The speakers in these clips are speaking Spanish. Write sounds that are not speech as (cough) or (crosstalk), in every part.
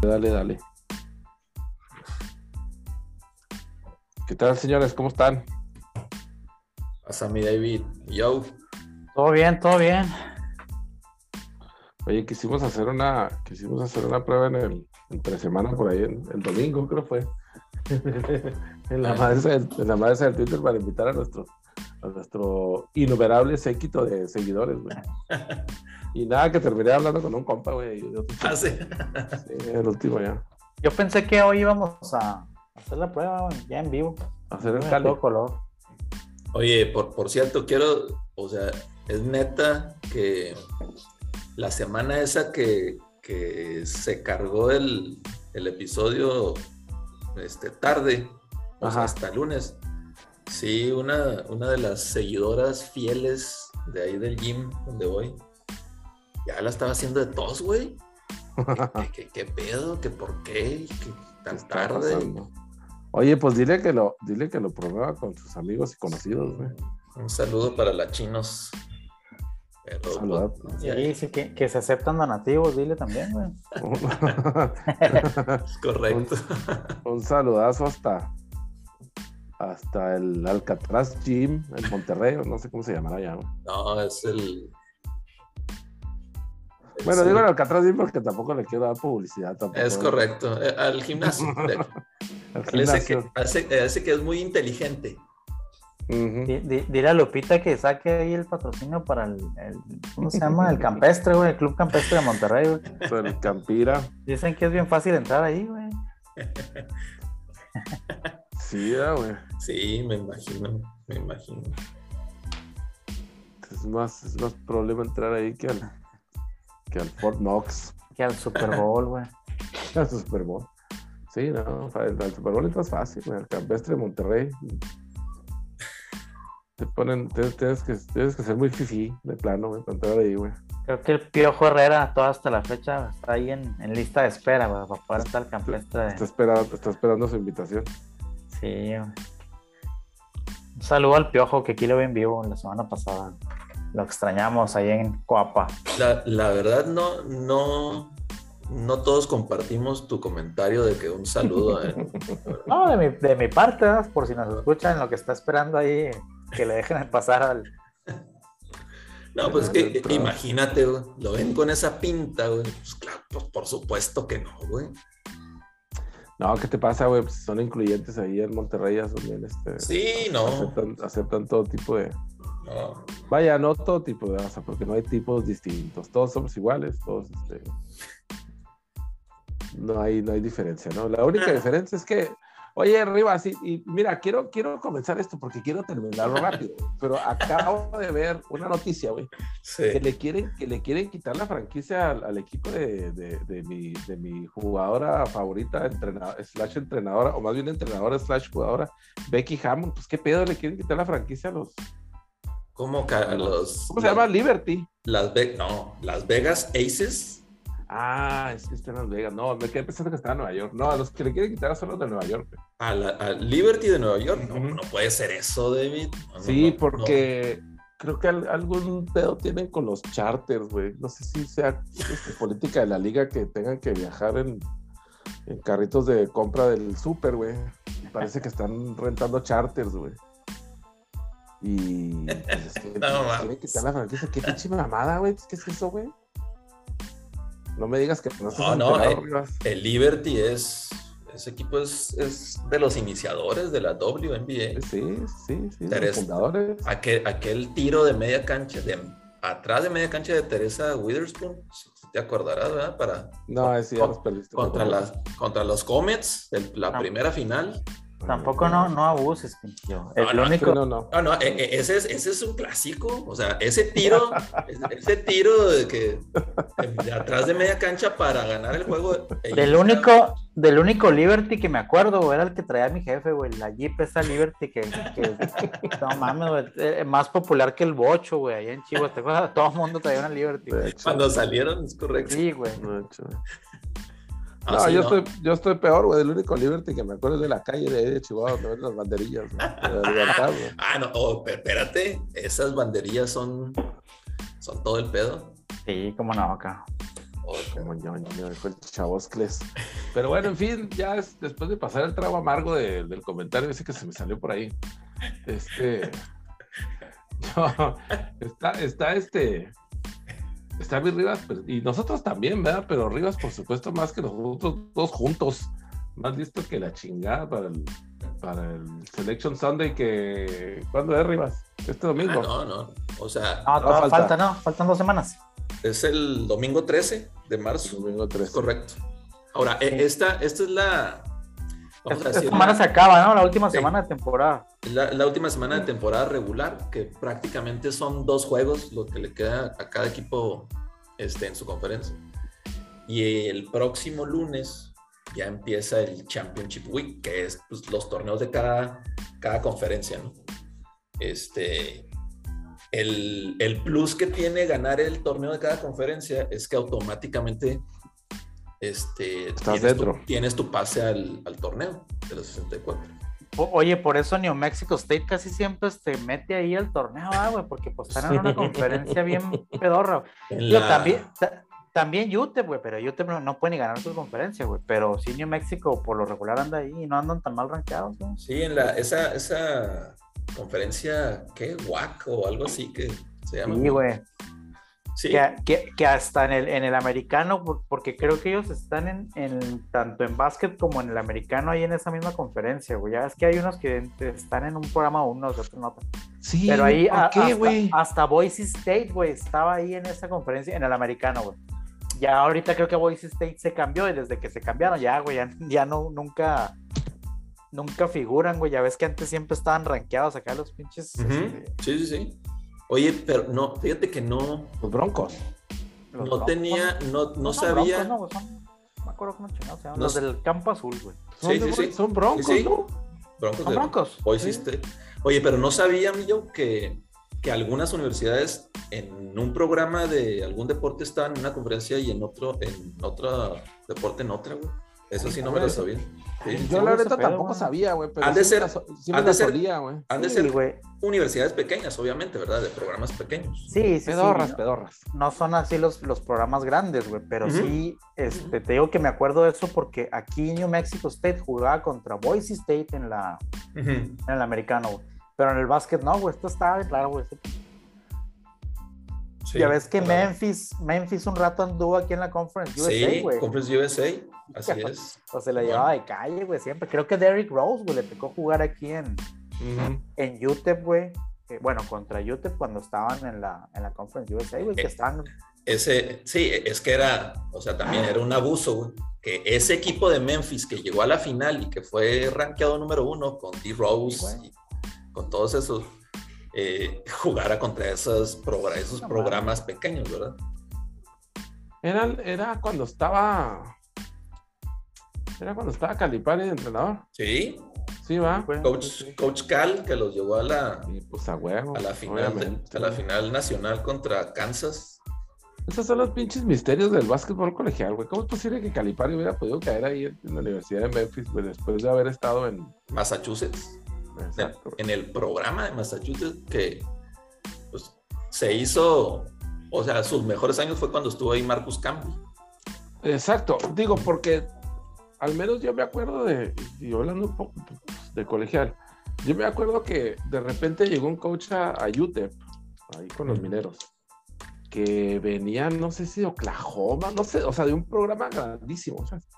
Dale, dale. ¿Qué tal, señores? ¿Cómo están? Pasa mi David. Yo. Todo bien, todo bien. Oye, quisimos hacer una, quisimos hacer una prueba en el entre semana por ahí, el, el domingo creo fue. (laughs) en la madre en la madre del Twitter para invitar a nuestro a nuestro innumerable séquito de seguidores, güey. (laughs) Y nada, que terminé hablando con un compa, güey. Ah, sí. Sí, el último ya. Yo pensé que hoy íbamos a hacer la prueba, güey, ya en vivo. Hacer el todo color. Oye, por, por cierto, quiero, o sea, es neta que la semana esa que, que se cargó el, el episodio este, tarde, o sea, Ajá. hasta lunes, sí, una, una de las seguidoras fieles de ahí del gym donde voy, ya la estaba haciendo de tos, güey. ¿Qué, qué, (laughs) qué pedo? ¿Qué por qué? ¿Qué tan está tarde? pasando? Oye, pues dile que lo, dile que lo promueva con sus amigos y conocidos, güey. Un saludo para la chinos. Pero, Saluda. pues, Sí, sí, que, que se aceptan donativos, dile también, güey. (laughs) correcto. (laughs) Un saludazo hasta hasta el Alcatraz Gym en Monterrey, o no sé cómo se llamará ya. güey. No, es el. Es Bueno, el- digo el Alcatraz Gym porque tampoco le quiero dar publicidad tampoco. Es correcto. eh, Al gimnasio. (laughs) Al Parece que, gimnasio. parece, parece que es muy inteligente. Ujú. Di- di- Dile a Lupita que saque ahí el patrocinio para el, el- ¿cómo se llama? El (laughs) campestre, güey, el Club Campestre de Monterrey, güey. El Campira. Dicen que es bien fácil entrar ahí, güey. Sí, güey. Sí, me imagino. Me imagino. Es más, es más problema entrar ahí que al, que al Fort Knox, Que al Super Bowl, güey. (laughs) al Super Bowl. Sí, no, al Super Bowl es fácil, güey. Al Campestre de Monterrey. Te ponen, tienes, que, tienes que ser muy fifí de plano, güey, para entrar ahí, güey. Creo que el Piojo Herrera, toda hasta la fecha, está ahí en, en lista de espera, güey, para poder estar al campestre. Está de- esperando, está esperando su invitación. Sí, güey. Un saludo al Piojo, que aquí lo vi en vivo la semana pasada. Lo extrañamos ahí en Coapa. La, la verdad, no, no, no todos compartimos tu comentario de que un saludo. eh. (laughs) No, de mi, de mi parte, por si nos escuchan, lo que está esperando ahí, que le dejen (laughs) pasar al. No, pues es que imagínate, güey, lo ven con esa pinta, güey. Pues claro, pues por supuesto que no, güey. No, ¿qué te pasa, güey? Pues son incluyentes ahí en Monterrey, bien, este, Sí, no. aceptan, aceptan todo tipo de, no. vaya, no todo tipo de raza, porque no hay tipos distintos, todos somos iguales, todos, este, no hay, no hay diferencia, ¿no? La única Ah. diferencia es que, oye, Rivas, y, y mira, quiero, quiero comenzar esto porque quiero terminarlo rápido, pero acabo de ver una noticia, güey, que Sí. le quieren, que le quieren quitar la franquicia al, al equipo de, de- de mi, de mi jugadora favorita, entrenadora, slash entrenadora, o más bien entrenadora slash jugadora, Becky Hammond. Pues qué pedo, le quieren quitar la franquicia a los. ¿Cómo los. ¿Cómo se llama? Liberty. Las Ve- no, Las Vegas Aces. Ah, es que está en Las Vegas. No, me quedé pensando que estaba en Nueva York. No, a los que le quieren quitar son los de Nueva York. A, la- a Liberty de Nueva York. No, no puede ser eso, David. No, Sí, no, porque creo que al- algún pedo tienen con los charters, güey. No sé si sea este, política de la liga que tengan que viajar en, en carritos de compra del súper, güey. Parece que están rentando charters, güey. Y pues, (laughs) es que, No, pues, mames. la franquicia. Qué pinche mamada, güey. ¿Qué es eso, güey? No me digas que no No, no, eh. El Liberty es. Ese equipo es, es de los iniciadores de la WNBA. Sí, sí, sí. Teresa. Los fundadores. Aquel, aquel tiro de media cancha, de atrás de media cancha de Teresa Witherspoon, te acordarás, ¿verdad? Para, No, ese ya con- los perdiste. contra, las, contra los Comets, el- la Ah. primera final. Tampoco no, no abuses, pintillo. El No, no, único. No, no. No, no, e- e- ese es, ese es un clásico. O sea, ese tiro, ese, tiro de que de atrás de media cancha para ganar el juego. Del único, del único Liberty que me acuerdo, güey, era el que traía mi jefe, güey. La Jeep esa Liberty que, que- no mames, güey, eh, más popular que el Bocho, güey, allá en Chihuahua. ¿Te acuerdas? Todo el mundo traía una Liberty. Güey. hecho. Cuando salieron, es correcto. Sí, güey. Ah, No, yo, no. Estoy, yo estoy peor, güey. El único Liberty que me acuerdo es de la calle de ahí de Chihuahua, donde ven las banderillas. ¿no? De la libertad. (laughs) Ah, no, oh, espérate, esas banderillas son, son todo el pedo. Sí, cómo no, acá. Oh, como ñoño, dijo el Chavoscles. Pero bueno, en (laughs) fin, ya es, después de pasar el trago amargo de- del comentario ese que se me salió por ahí. Este. (laughs) yo- está, está este. Está bien Rivas, pero- y nosotros también, ¿verdad? Pero Rivas, por supuesto, más que nosotros dos juntos. Más listo que la chingada para el, para el Selection Sunday que... ¿Cuándo es Rivas? Este Ah, domingo. no, no. O sea, No, todavía falta. falta, no, faltan dos semanas. es el domingo 13 de marzo. Domingo Es 3. correcto. Ahora, Sí. esta, esta es la. Esta semana la- se acaba, ¿no? La última Sí. semana de temporada. La, la última semana de temporada regular, que prácticamente son dos juegos lo que le queda a cada equipo este, en su conferencia. Y el próximo lunes ya empieza el Championship Week, que es pues, los torneos de cada, cada conferencia, ¿no? Este, el, el plus que tiene ganar el torneo de cada conferencia es que automáticamente este, Estás tienes, tu, dentro. tienes tu pase al, al torneo de los 64. O- Oye, por eso New Mexico State casi siempre se mete ahí al torneo, ah, güey, porque pues están en una conferencia bien (laughs) pedorra. La- también, ta- también UTEP, güey, pero UTEP no, no puede ni ganar su conferencia, güey. Pero sí, New Mexico por lo regular anda ahí y no andan tan mal rankeados, güey. Sí, en la, esa, esa conferencia, ¿qué? WAC o algo así que se llama. Sí, güey. Sí, Que, que- que hasta en el, en el americano, por- porque creo que ellos están en, en tanto en básquet como en el americano ahí en esa misma conferencia, güey. Ya es que hay unos que están en un programa unos, otros no. Sí, Pero ahí ¿por a- qué, hasta, güey? hasta Boise State, güey, estaba ahí en esa conferencia, en el americano, güey. Ya ahorita creo que Boise State se cambió y desde que se cambiaron ya, güey, ya, ya no, nunca, nunca figuran, güey. Ya ves que antes siempre estaban rankeados acá los pinches. Este, sí, sí, sí. Oye, pero no, fíjate que no, Los Broncos. los no Broncos, tenía, no, no sabía. Broncos, no, son- me acuerdo cómo chingados se llaman, No los del campo azul, güey. Sí, sí, sí. son broncos, Sí, sí. ¿no? Broncos ¿Son de Broncos? Sí. State. Oye, pero no sabía, yo que, que algunas universidades en un programa de algún deporte estaban en una conferencia y en otro, en otro deporte en otra, güey. Eso sí no me lo sabía. Sí. Yo Sí, la neta tampoco sabía, güey, pero Han de sí ser- so- sí han de ser- solía, güey. Han de Sí, ser universidades pequeñas, obviamente, ¿verdad? De programas pequeños. Sí, sí, Pedorras, sí. pedorras. no son así los, los programas grandes, güey, pero sí, este, te digo que me acuerdo de eso porque aquí New Mexico State jugaba contra Boise State en, la, Ujú. en el americano, güey. Pero en el básquet no, güey, esto estaba claro, güey. Sí, ya ves que claro. Memphis, Memphis un rato anduvo aquí en la Conference USA, Sí, güey. Conference USA, así es. (laughs) O se la Bueno. llevaba de calle, güey, siempre. Creo que Derrick Rose, güey, le tocó jugar aquí en, en UTEP, güey. Eh, bueno, contra UTEP cuando estaban en la, en la Conference USA, güey, que Eh, estaban... Ese, sí, es que era, o sea, también era un abuso, güey. Que ese equipo de Memphis que llegó a la final y que fue rankeado número uno con D. Rose Sí, y con todos esos, eh, jugara contra esos, programas pequeños, ¿verdad? Era, era cuando estaba. Era cuando estaba Calipari de entrenador. Sí, Sí, va. güey. Coach, Sí, sí. Coach Cal que los llevó a la, pues a huevo. a la, final, de- obviamente. a la final nacional contra Kansas. Esos son los pinches misterios del básquetbol colegial, güey. ¿Cómo es posible que Calipari hubiera podido caer ahí en, en la Universidad de Memphis, güey, después de haber estado en. Massachusetts. Exacto, en el programa de Massachusetts que pues, se hizo, o sea, sus mejores años fue cuando estuvo ahí Marcus Campbell. Exacto, digo, porque al menos yo me acuerdo de, y hablando un poco pues, de colegial, yo me acuerdo que de repente llegó un coach a, a UTEP, ahí con los mineros, que venían, no sé si de Oklahoma, no sé, o sea, de un programa grandísimo, ¿sabes?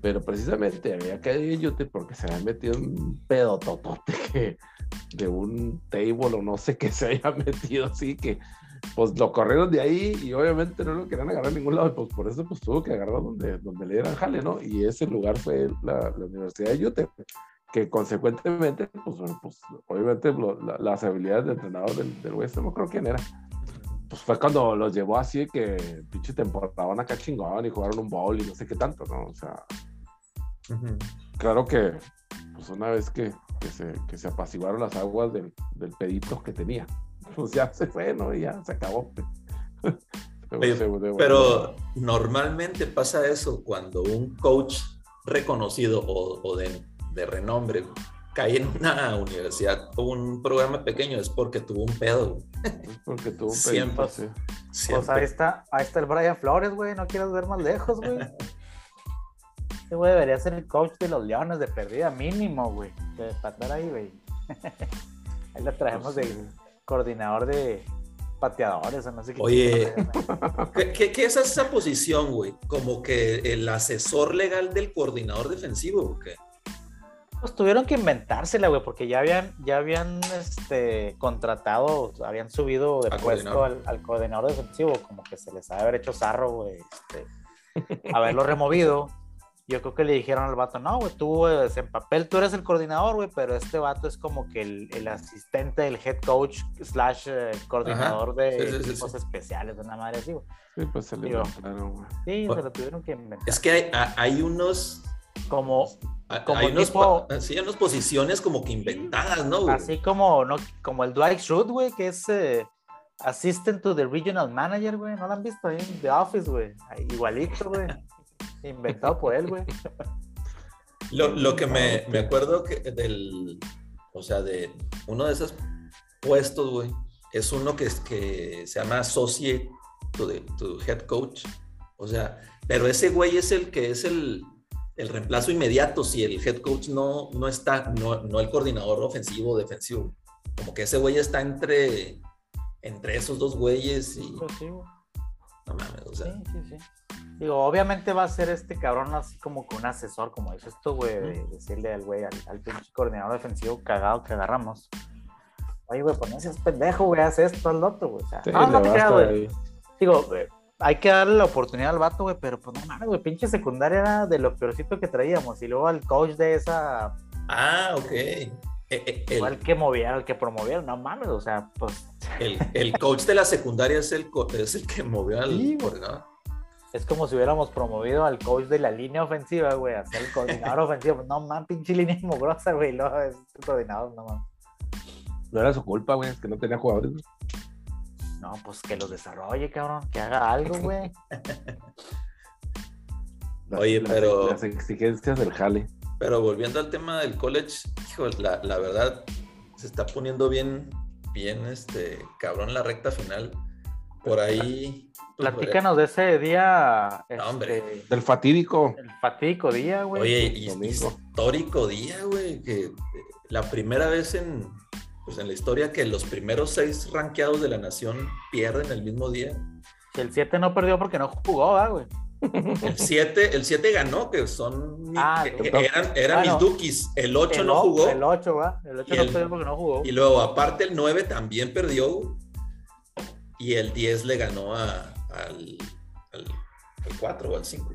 Pero precisamente había caído en UTEP porque se había metido un pedototote que de un table o no sé qué se haya metido así que pues lo corrieron de ahí y obviamente no lo querían agarrar a ningún lado, pues por eso pues tuvo que agarrar donde, donde le dieran jale, ¿no? Y ese lugar fue la, la Universidad de UTEP, que consecuentemente, pues, bueno, pues obviamente lo- la- las habilidades de entrenador del, del West, no acuerdo quién era, pues fue cuando los llevó así que pinche temporada acá chingón y jugaron un bowl y no sé qué tanto, ¿no? O sea, claro que pues una vez que, que se, que se apaciguaron las aguas del, del pedito que tenía, (laughs) pues ya se fue, ¿no? Y ya se acabó. (laughs) Pero normalmente pasa eso cuando un coach reconocido o, o de, de renombre cae en una universidad o un programa pequeño es porque tuvo un pedo. Porque tuvo un (laughs) Siempre. pedito, sí. Pues Siempre. ahí está, ahí está el Brian Flores, güey. No quieres ver más lejos, güey. Este güey debería ser el coach de los Leones de perdida, mínimo, güey. De patar ahí, güey. (laughs) ahí lo traemos Pues de sí. coordinador de pateadores o no sé qué. Oye. ¿Qué, qué, qué es esa posición, güey? Como que el asesor legal del coordinador defensivo, ¿o qué? Pues tuvieron que inventársela, güey, porque ya habían, ya habían este, contratado, habían subido de Al puesto coordinador. al, al coordinador defensivo, como que se les ha de haber hecho zarro, güey, este, (laughs) haberlo removido. Yo creo que le dijeron al vato, no, güey, tú eh, en papel tú eres el coordinador, güey, pero este vato es como que el, el asistente del head coach slash eh, coordinador de Sí, equipos sí. especiales, una madre así, güey. Sí, pues se le Digo. inventaron, güey. Sí, Bueno, se lo tuvieron que inventar. Es que hay, ha- hay unos... Como, Como hay unos, tipo- sí, hay unas posiciones como que inventadas, ¿no? güey? Así como, no, como el Dwight Schrute, güey, que es eh, assistant to the regional manager, güey. ¿No lo han visto ahí en The Office, güey? Igualito, güey. (laughs) Inventado por él, (laughs) güey. Lo, lo que me, me acuerdo que del, o sea, de uno de esos puestos, güey, es uno que, es, que se llama associate to, the- to head coach. O sea, pero ese güey es el que es el, el reemplazo inmediato si el head coach no, no está, no, no el coordinador ofensivo o defensivo. Como que ese güey está entre, entre esos dos güeyes y sí, güey. No mames, o Sí, sea, sí, sí. Digo, obviamente va a ser este cabrón así como con un asesor, como dices tú, güey, de decirle al güey, al, al pinche coordinador defensivo cagado que agarramos. Oye, güey, pues no seas pendejo, güey, haz esto, al otro, güey. O sea, Sí, no, no le te creas, güey. Digo, güey, hay que darle la oportunidad al vato, güey, pero pues no mames, güey, pinche secundaria era de lo peorcito que traíamos. Y luego al coach de esa, ah, ok. Eh, eh, el- igual que movía, el que promovía, no mames, o sea, pues El, el coach de la secundaria es el, es el que movió al Sí, coordinador. es como si hubiéramos promovido al coach de la línea ofensiva, güey, a ser el coordinador (laughs) ofensivo. No mames, pinche línea mugrosa, güey, luego es el coordinador, no mames. No era su culpa, güey, es que no tenía jugadores. güey. No, pues que los desarrolle, cabrón, que haga algo, güey. (laughs) Oye, las- pero- Las exigencias del jale. Pero volviendo al tema del college, hijo, la, la verdad se está poniendo bien, bien, este, cabrón la recta final. Por ahí. pues, Platícanos de ese día, No, este, Del fatídico. el fatídico día, güey. Oye, y- histórico día, güey, que eh, la primera vez en, pues, en la historia que los primeros seis rankeados de la nación pierden el mismo día. Que el 7 no perdió porque no jugó, ¿verdad, güey? El (laughs) 7 el siete ganó, que son mi- Ah, que- eran, eran Bueno. mis dukis. El 8 El no jugó. El 8, ¿verdad? El 8 Y no el- perdió porque no jugó. Y luego, aparte, el 9 también perdió. Y el 10 le ganó a- al, al, al 4 o al 5.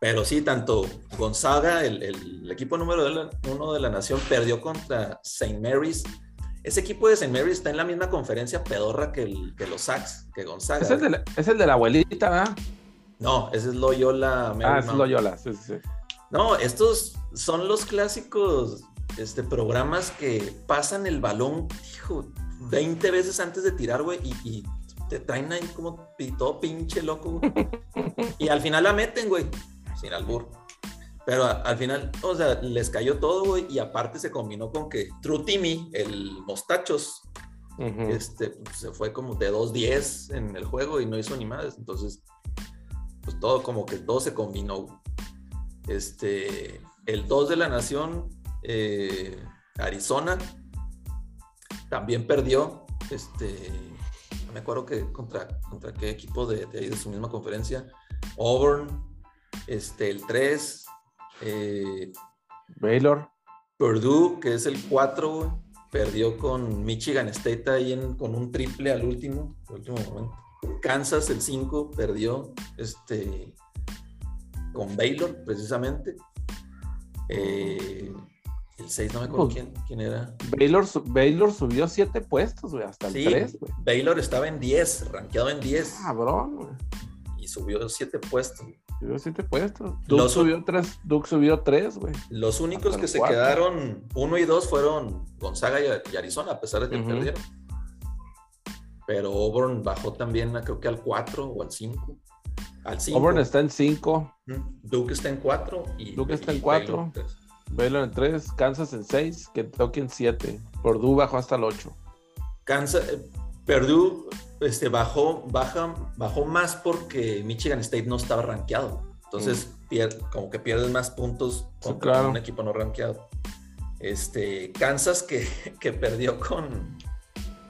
Pero sí, tanto Gonzaga, el, el equipo número de la- uno de la nación, perdió contra St. Mary's. Ese equipo de St. Mary's está en la misma conferencia pedorra que, el, que los Sacks, que Gonzaga. Es el, de la, es el de la abuelita, ¿verdad? No, ese es Loyola. Ah, Marymount. es Loyola. Sí, sí, sí. No, estos son los clásicos este, programas que pasan el balón, hijo, 20 veces antes de tirar, güey, y, y te traen ahí como todo pinche loco, güey. (laughs) Y al final la meten, güey, sin albur. Pero a- al final, o sea, les cayó todo, güey, y aparte se combinó con que True Timmy, el Mostachos, este, se fue como de 2-10 en el juego y no hizo ni más. Entonces, pues todo como que todo se combinó. Este, el 2 de la nación, eh, Arizona, también perdió. Este, no me acuerdo que contra, contra qué equipo de, de ahí de su misma conferencia. Auburn, este, el 3, eh, Baylor. Purdue, que es el 4, güey, perdió con Michigan State ahí en- con un triple al último, al último momento. Kansas, el 5, perdió este, con Baylor, precisamente. Eh, el 6, no me acuerdo Pues- quién, quién era. Baylor, Baylor subió siete puestos, güey, hasta el Sí, 3, güey. Baylor estaba en 10, rankeado en 10, Cabrón, güey. y subió 7 puestos. Subió siete puestos. Duke Los- subió tres, Duke subió tres, güey. Los únicos Hasta que se cuatro. quedaron 1 y 2 fueron Gonzaga y, Arizona, a pesar de que Ujú. perdieron. Pero Auburn bajó también, creo que al 4 o al 5. Al 5. Auburn está en cinco. Duke está en 4 y Duke está en y cuatro. Baylor tres. Baylor en 3, Kansas en 6, Kentucky en 7. Purdue bajó hasta el 8. Kansas, eh, Purdue este, bajó, baja, bajó más porque Michigan State no estaba rankeado. Entonces, pier- como que pierden más puntos Sí, contra claro. un equipo no rankeado. Este, Kansas que, (laughs) que perdió con,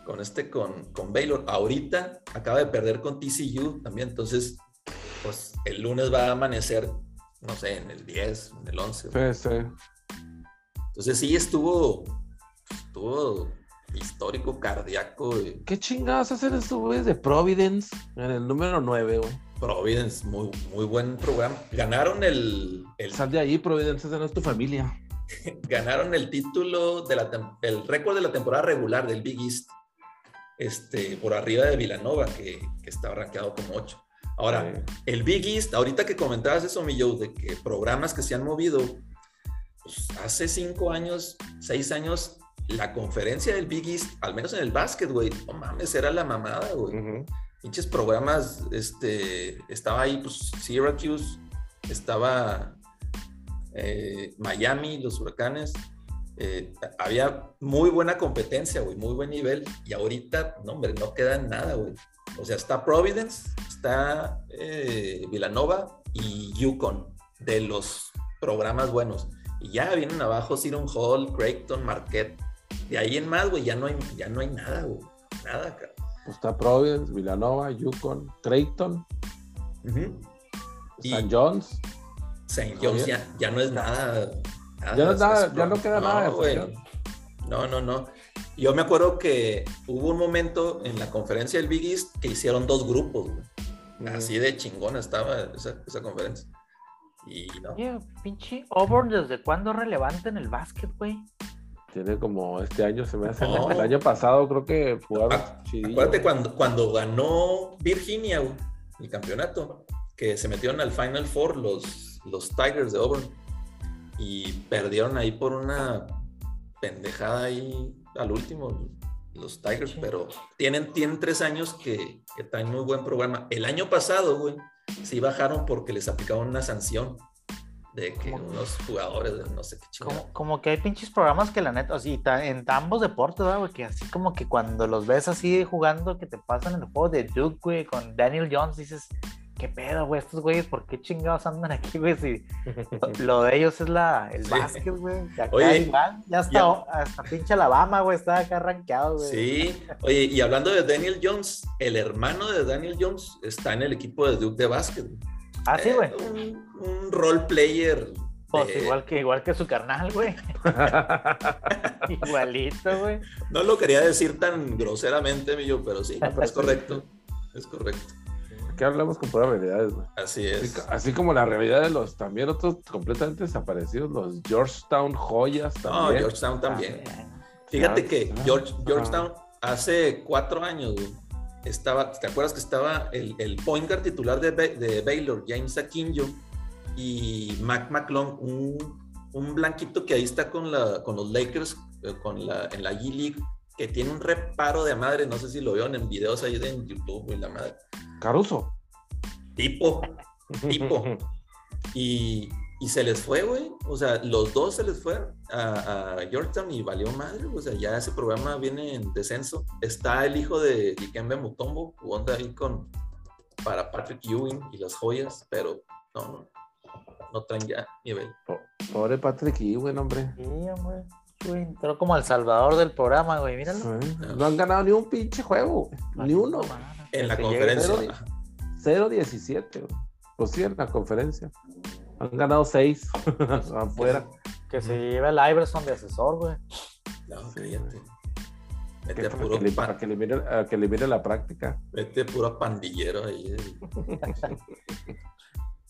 con este, con, con Baylor. Ahorita acaba de perder con TCU también. Entonces, pues el lunes va a amanecer, no sé, en el 10, en el 11. Sí, sí. Entonces sí estuvo, estuvo histórico, cardíaco. ¿Qué chingados hacen estos güeyes de Providence en el número 9, güey? Providence, muy, muy buen programa. Ganaron el, el- Sal de ahí, Providence, esa no es tu familia. (laughs) ganaron el título de la el récord de la temporada regular del Big East. Este, por arriba de Villanova, que, que estaba rankeado como 8. Ahora, el Big East, ahorita que comentabas eso, mi de que programas que se han movido, pues, hace cinco años, seis años, la conferencia del Big East, al menos en el básquet, güey, no mames, era la mamada, güey. pinches programas, este, estaba ahí, pues, Syracuse, estaba eh, Miami, los huracanes, eh, había muy buena competencia, güey, muy buen nivel, y ahorita, no, hombre, no queda nada, güey. O sea, está Providence, está eh, Villanova y Yukon, de los programas buenos. Y ya vienen abajo Seton Hall, Creighton, Marquette. De ahí en más, güey, ya no hay, ya no hay nada, güey. Nada, cara. Pues está Providence, Villanova, Yukon, Creighton, Y- St. John's. St. John's ya, ya no es nada. Ya no, es nada- es- ya no queda nada de. No, no, no. Yo me acuerdo que hubo un momento en la conferencia del Big East que hicieron dos grupos, güey. Así de chingona estaba esa, esa conferencia. Y no. Oye, pinche Auburn, ¿desde cuándo es relevante en el básquet, güey? Tiene como este año, se me hace. No. El año pasado creo que jugaron Ah, chidillo. Acuérdate cuando, cuando ganó Virginia güey, el campeonato, que se metieron al Final Four los, los Tigers de Auburn y perdieron ahí por una pendejada ahí al último los Tigers, pero tienen, tienen tres años que, que traen muy buen programa. El año pasado, güey, sí bajaron porque les aplicaron una sanción de que unos jugadores de no sé qué chingada. Como, como que hay pinches programas que la neta, así, en ambos deportes, ¿verdad, güey, que así como que cuando los ves así jugando, que te pasan en el juego de Duke, güey, con Daniel Jones, dices, ¿qué pedo, güey? Estos güeyes, ¿por qué chingados andan aquí, güey? Si (laughs) lo de ellos es la, el Sí. básquet, güey. Oye, igual, ya hasta, ya- hasta pinche Alabama, güey, está acá arranqueado, güey. Sí, oye, y hablando de Daniel Jones, el hermano de Daniel Jones está en el equipo de Duke de básquet. Ah, sí, güey. Eh, un, un role player. Pues igual que, igual que su carnal, güey. (laughs) Igualito, güey. No lo quería decir tan groseramente, Millo, pero sí, (laughs) es correcto. Es correcto. Aquí hablamos con puras realidades, güey. Así es. así como la realidad de los también otros completamente desaparecidos, los Georgetown joyas No, también. Georgetown también. También. Fíjate Ah, que ah, George. Georgetown hace cuatro años, güey, estaba, ¿te acuerdas que estaba el, el point guard titular de, de Baylor, James Akinjo, y Mac McClung, un, un blanquito que ahí está con, la, con los Lakers, eh, con la, en la G-League, que tiene un reparo de madre, no sé si lo vieron en videos ahí de en YouTube, y la madre. Caruso. Tipo, (laughs) tipo. Y, y se les fue, güey. O sea, los dos se les fue a, a Georgetown y valió madre. O sea, ya ese programa viene en descenso. Está el hijo de Dikembe Mutombo, jugando ahí con para Patrick Ewing y las joyas, pero no, no, no traen ya nivel. Po- Pobre Patrick Ewing, hombre. Sí, hombre. Güey, entró como el salvador del programa, güey. Míralo. Sí. No han ganado ni un pinche juego, ni uno. En la conferencia. cero, ajá. 0-17. güey. Pues sí, en la conferencia. Han ganado 6 afuera. (laughs) Que se lleve el Iverson de asesor, güey. No. Que Vete a puro, que le, pa- para que le mire, a que le mire la práctica. vete puro pandillero ahí. (laughs)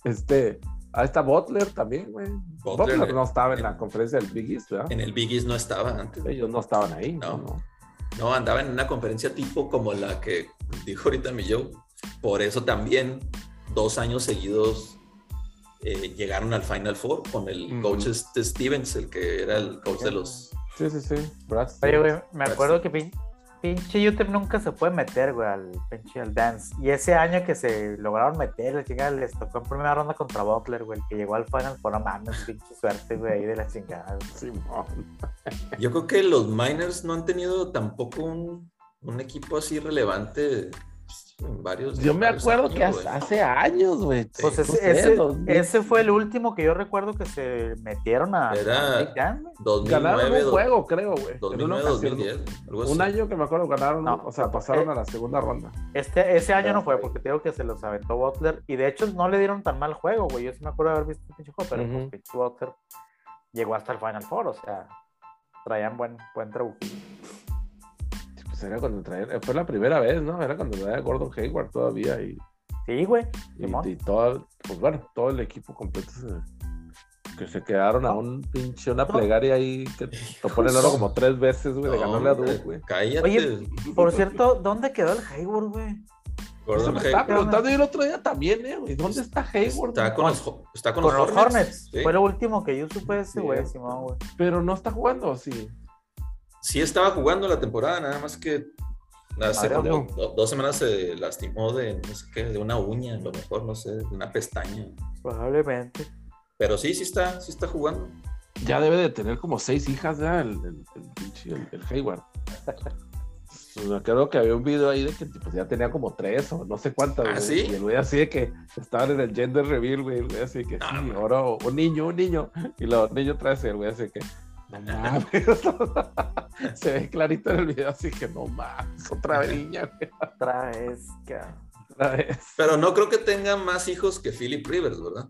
Este, ahí está Butler también, güey. Butler, Butler, no estaba en en- la conferencia del Big East, ¿verdad? En el Big East no estaba antes. Ellos no estaban ahí, No. ¿no? no. Andaba en una conferencia tipo como la que dijo ahorita mi Joe. Por eso también dos años seguidos eh, llegaron al Final Four con el coach este Stevens, el que era el coach de los... Sí, sí, sí. Brad Oye, güey, Stevens. me acuerdo que pin- pinche YouTube nunca se puede meter, güey, al pinche al dance. Y ese año que se lograron meter, la chingada les tocó en primera ronda contra Butler, güey, el que llegó al final, por no mames, pinche suerte, güey, ahí de la chingada. güey. Simón. Yo creo que los Miners no han tenido tampoco un, un equipo así relevante en varios. Yo me varios acuerdo años, que hace, años, güey. Pues ese, sé, ese, 2000. ese fue el último que yo recuerdo que se metieron a, Era- a Big Dance, güey. 2009, Ganaron un juego, creo, güey. en una 2009, ocasión. 2010. algo así. Un año que me acuerdo ganaron, No, o sea, pasaron eh, a la segunda ronda. Este, ese año no fue, porque te digo que se los aventó Butler. Y de hecho no le dieron tan mal juego, güey. Yo sí me acuerdo de haber visto el pinche juego, pero pues, Ujú. pinche Butler llegó hasta el Final Four, o sea, traían buen, buen trabuco. Pues era cuando traían, fue la primera vez, ¿no? Era cuando traía Gordon Hayward todavía y, Sí, güey. y, todo, pues bueno, todo el equipo completo se- que se quedaron a un pinche, una plegaria ahí que topó el oro como tres veces, güey, de No, ganarle a Duke, güey. Cállate. Oye, Por cierto, ¿dónde quedó el Hayward, güey? Eso Gordon me Hayward estaba preguntando yo el otro día también, ¿eh? güey? ¿Dónde está Hayward? Está con los, Ho- está con Con los los Hornets. Sí. Fue lo último que yo supe de ese güey. Simón, güey. Pero no está jugando, sí. Sí estaba jugando la temporada, nada más que hace como no. do- dos semanas se lastimó de no sé qué, de una uña, a lo mejor, no sé, de una pestaña. Probablemente. Pero sí, sí está, sí está jugando. Ya debe de tener como seis hijas ya el, el, el el, el Hayward. Me creo que había un video ahí de que pues, ya tenía como tres o no sé cuántas. ¿Ah, sí? Y el güey así de que estaban en el gender reveal, güey. El güey así de que Ah, sí, man. ahora un niño, un niño. Y los niños trae el güey así de que no mames. (laughs) Se ve clarito en el video así que no mames, otra niña, Otra vez, otra vez. Pero no creo que tenga más hijos que Philip Rivers, ¿verdad?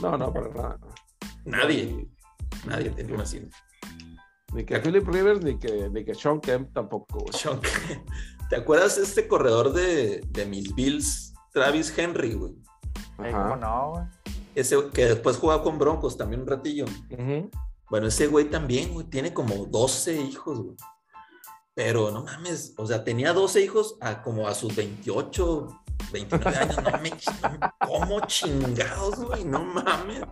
No, no, para nada. Nadie, nadie tiene más hijos. Ni que Philip Rivers, ni que, ni que Sean Kemp tampoco. Sean, ¿Te acuerdas de este corredor de, de mis Bills, Travis Henry, güey? ¿Cómo Ajá. no, güey? Ese que después jugaba con Broncos también un ratillo. Bueno, ese güey también, güey, tiene como 12 hijos, güey. Pero no mames, o sea, tenía 12 hijos a como a sus 28, 29 años. No me, no, ¿Cómo chingados, güey? No mames.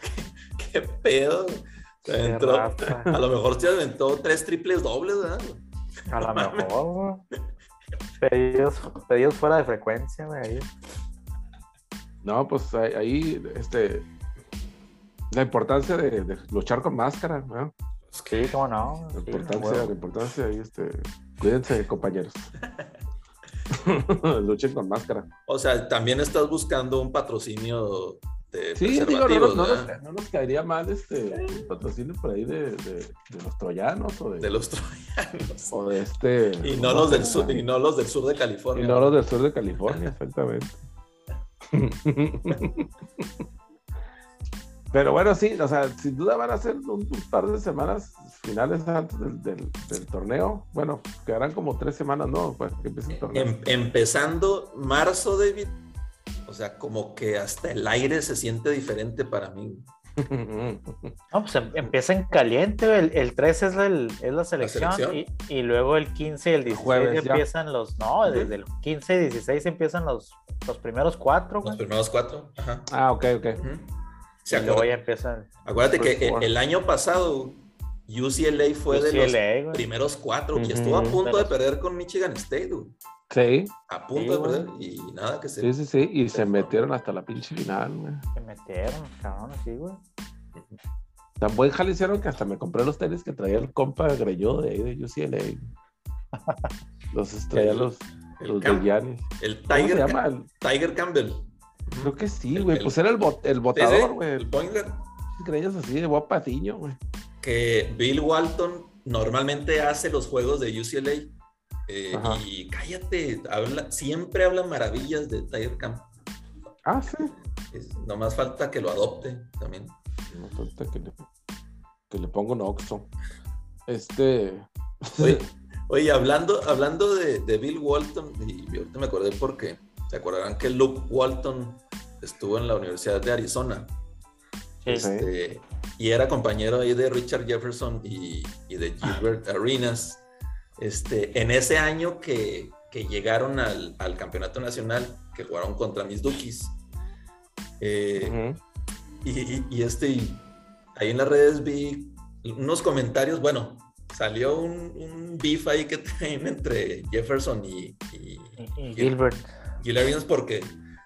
(laughs) ¿Qué, qué pedo? güey? Se Qué aventó- a lo mejor se aventó tres triples dobles, ¿verdad? A lo mejor, güey. Pedidos, pedidos fuera de frecuencia, güey. No, pues ahí, este, la importancia de, de luchar con máscara, ¿no? Sí, cómo no. La sí, importancia, la importancia ahí, este, cuídense, compañeros. (laughs) Luchen con máscara. O sea, también estás buscando un patrocinio de Sí, digo, no, no nos, no nos caería mal este un patrocinio por ahí de, de, de los troyanos o de, de los troyanos. o de este. Y no los del sur, (laughs) y no los del sur de California. Y no los del sur de California, exactamente. (laughs) Pero bueno, sí, o sea, sin duda van a ser un, un par de semanas finales antes del, del- del torneo. Bueno, quedarán como tres semanas, ¿no? Para que empiece el torneo. Em- empezando marzo, David. O sea, como que hasta el aire se siente diferente para mí. No, pues em- empieza en caliente. El, el 13 es, el- es la selección, selección. Y, y luego el 15 y el 16 jueves ya. empiezan los. No, desde el 15 y 16 empiezan los, los primeros cuatro, Los güey. primeros cuatro. Ajá. ah, ok, ok. Ujú. Sí, Y luego acuérdate, ya empiezan acuérdate que First el, año pasado UCLA fue de los güey. primeros cuatro y Ujú. estuvo a punto De perder con Michigan State, güey. Sí, A punto Sí, de güey. perder y nada que se... sí, sí, sí. Y se se metieron hasta la pinche final, güey. Se metieron, cabrón, sí, güey. Tan buen jale hicieron que hasta me compré los tenis que traía el compa Greyó de ahí de UCLA. (laughs) Los traía El- los, el los de Cam- Giannis. El ¿Cómo se Tiger, llama? Ca- El- Tiger Campbell. Creo que sí, güey. Pues era el, bot, el botador, güey. el point guard. Creías así de Bob Patiño, güey. que Bill Walton normalmente hace los juegos de UCLA. eh, y cállate, habla, siempre habla maravillas de Tiger Camp. Ah, sí. Es, nomás falta que lo adopte también. No falta que le, que le ponga un oxo. Este. Oye, (laughs) oye, hablando, hablando de, de Bill Walton, y ahorita me acordé porque se acordarán que Luke Walton estuvo en la Universidad de Arizona. Sí. Este, y era compañero ahí de Richard Jefferson y, y de Gilbert Arenas. Este, en ese año que, que llegaron al, al campeonato nacional, que jugaron contra mis Dukis. Eh, y, y- y este, ahí en las redes vi unos comentarios, bueno, salió un, un beef ahí que (laughs) traen entre Jefferson Y Gilbert. Gil Arenas porque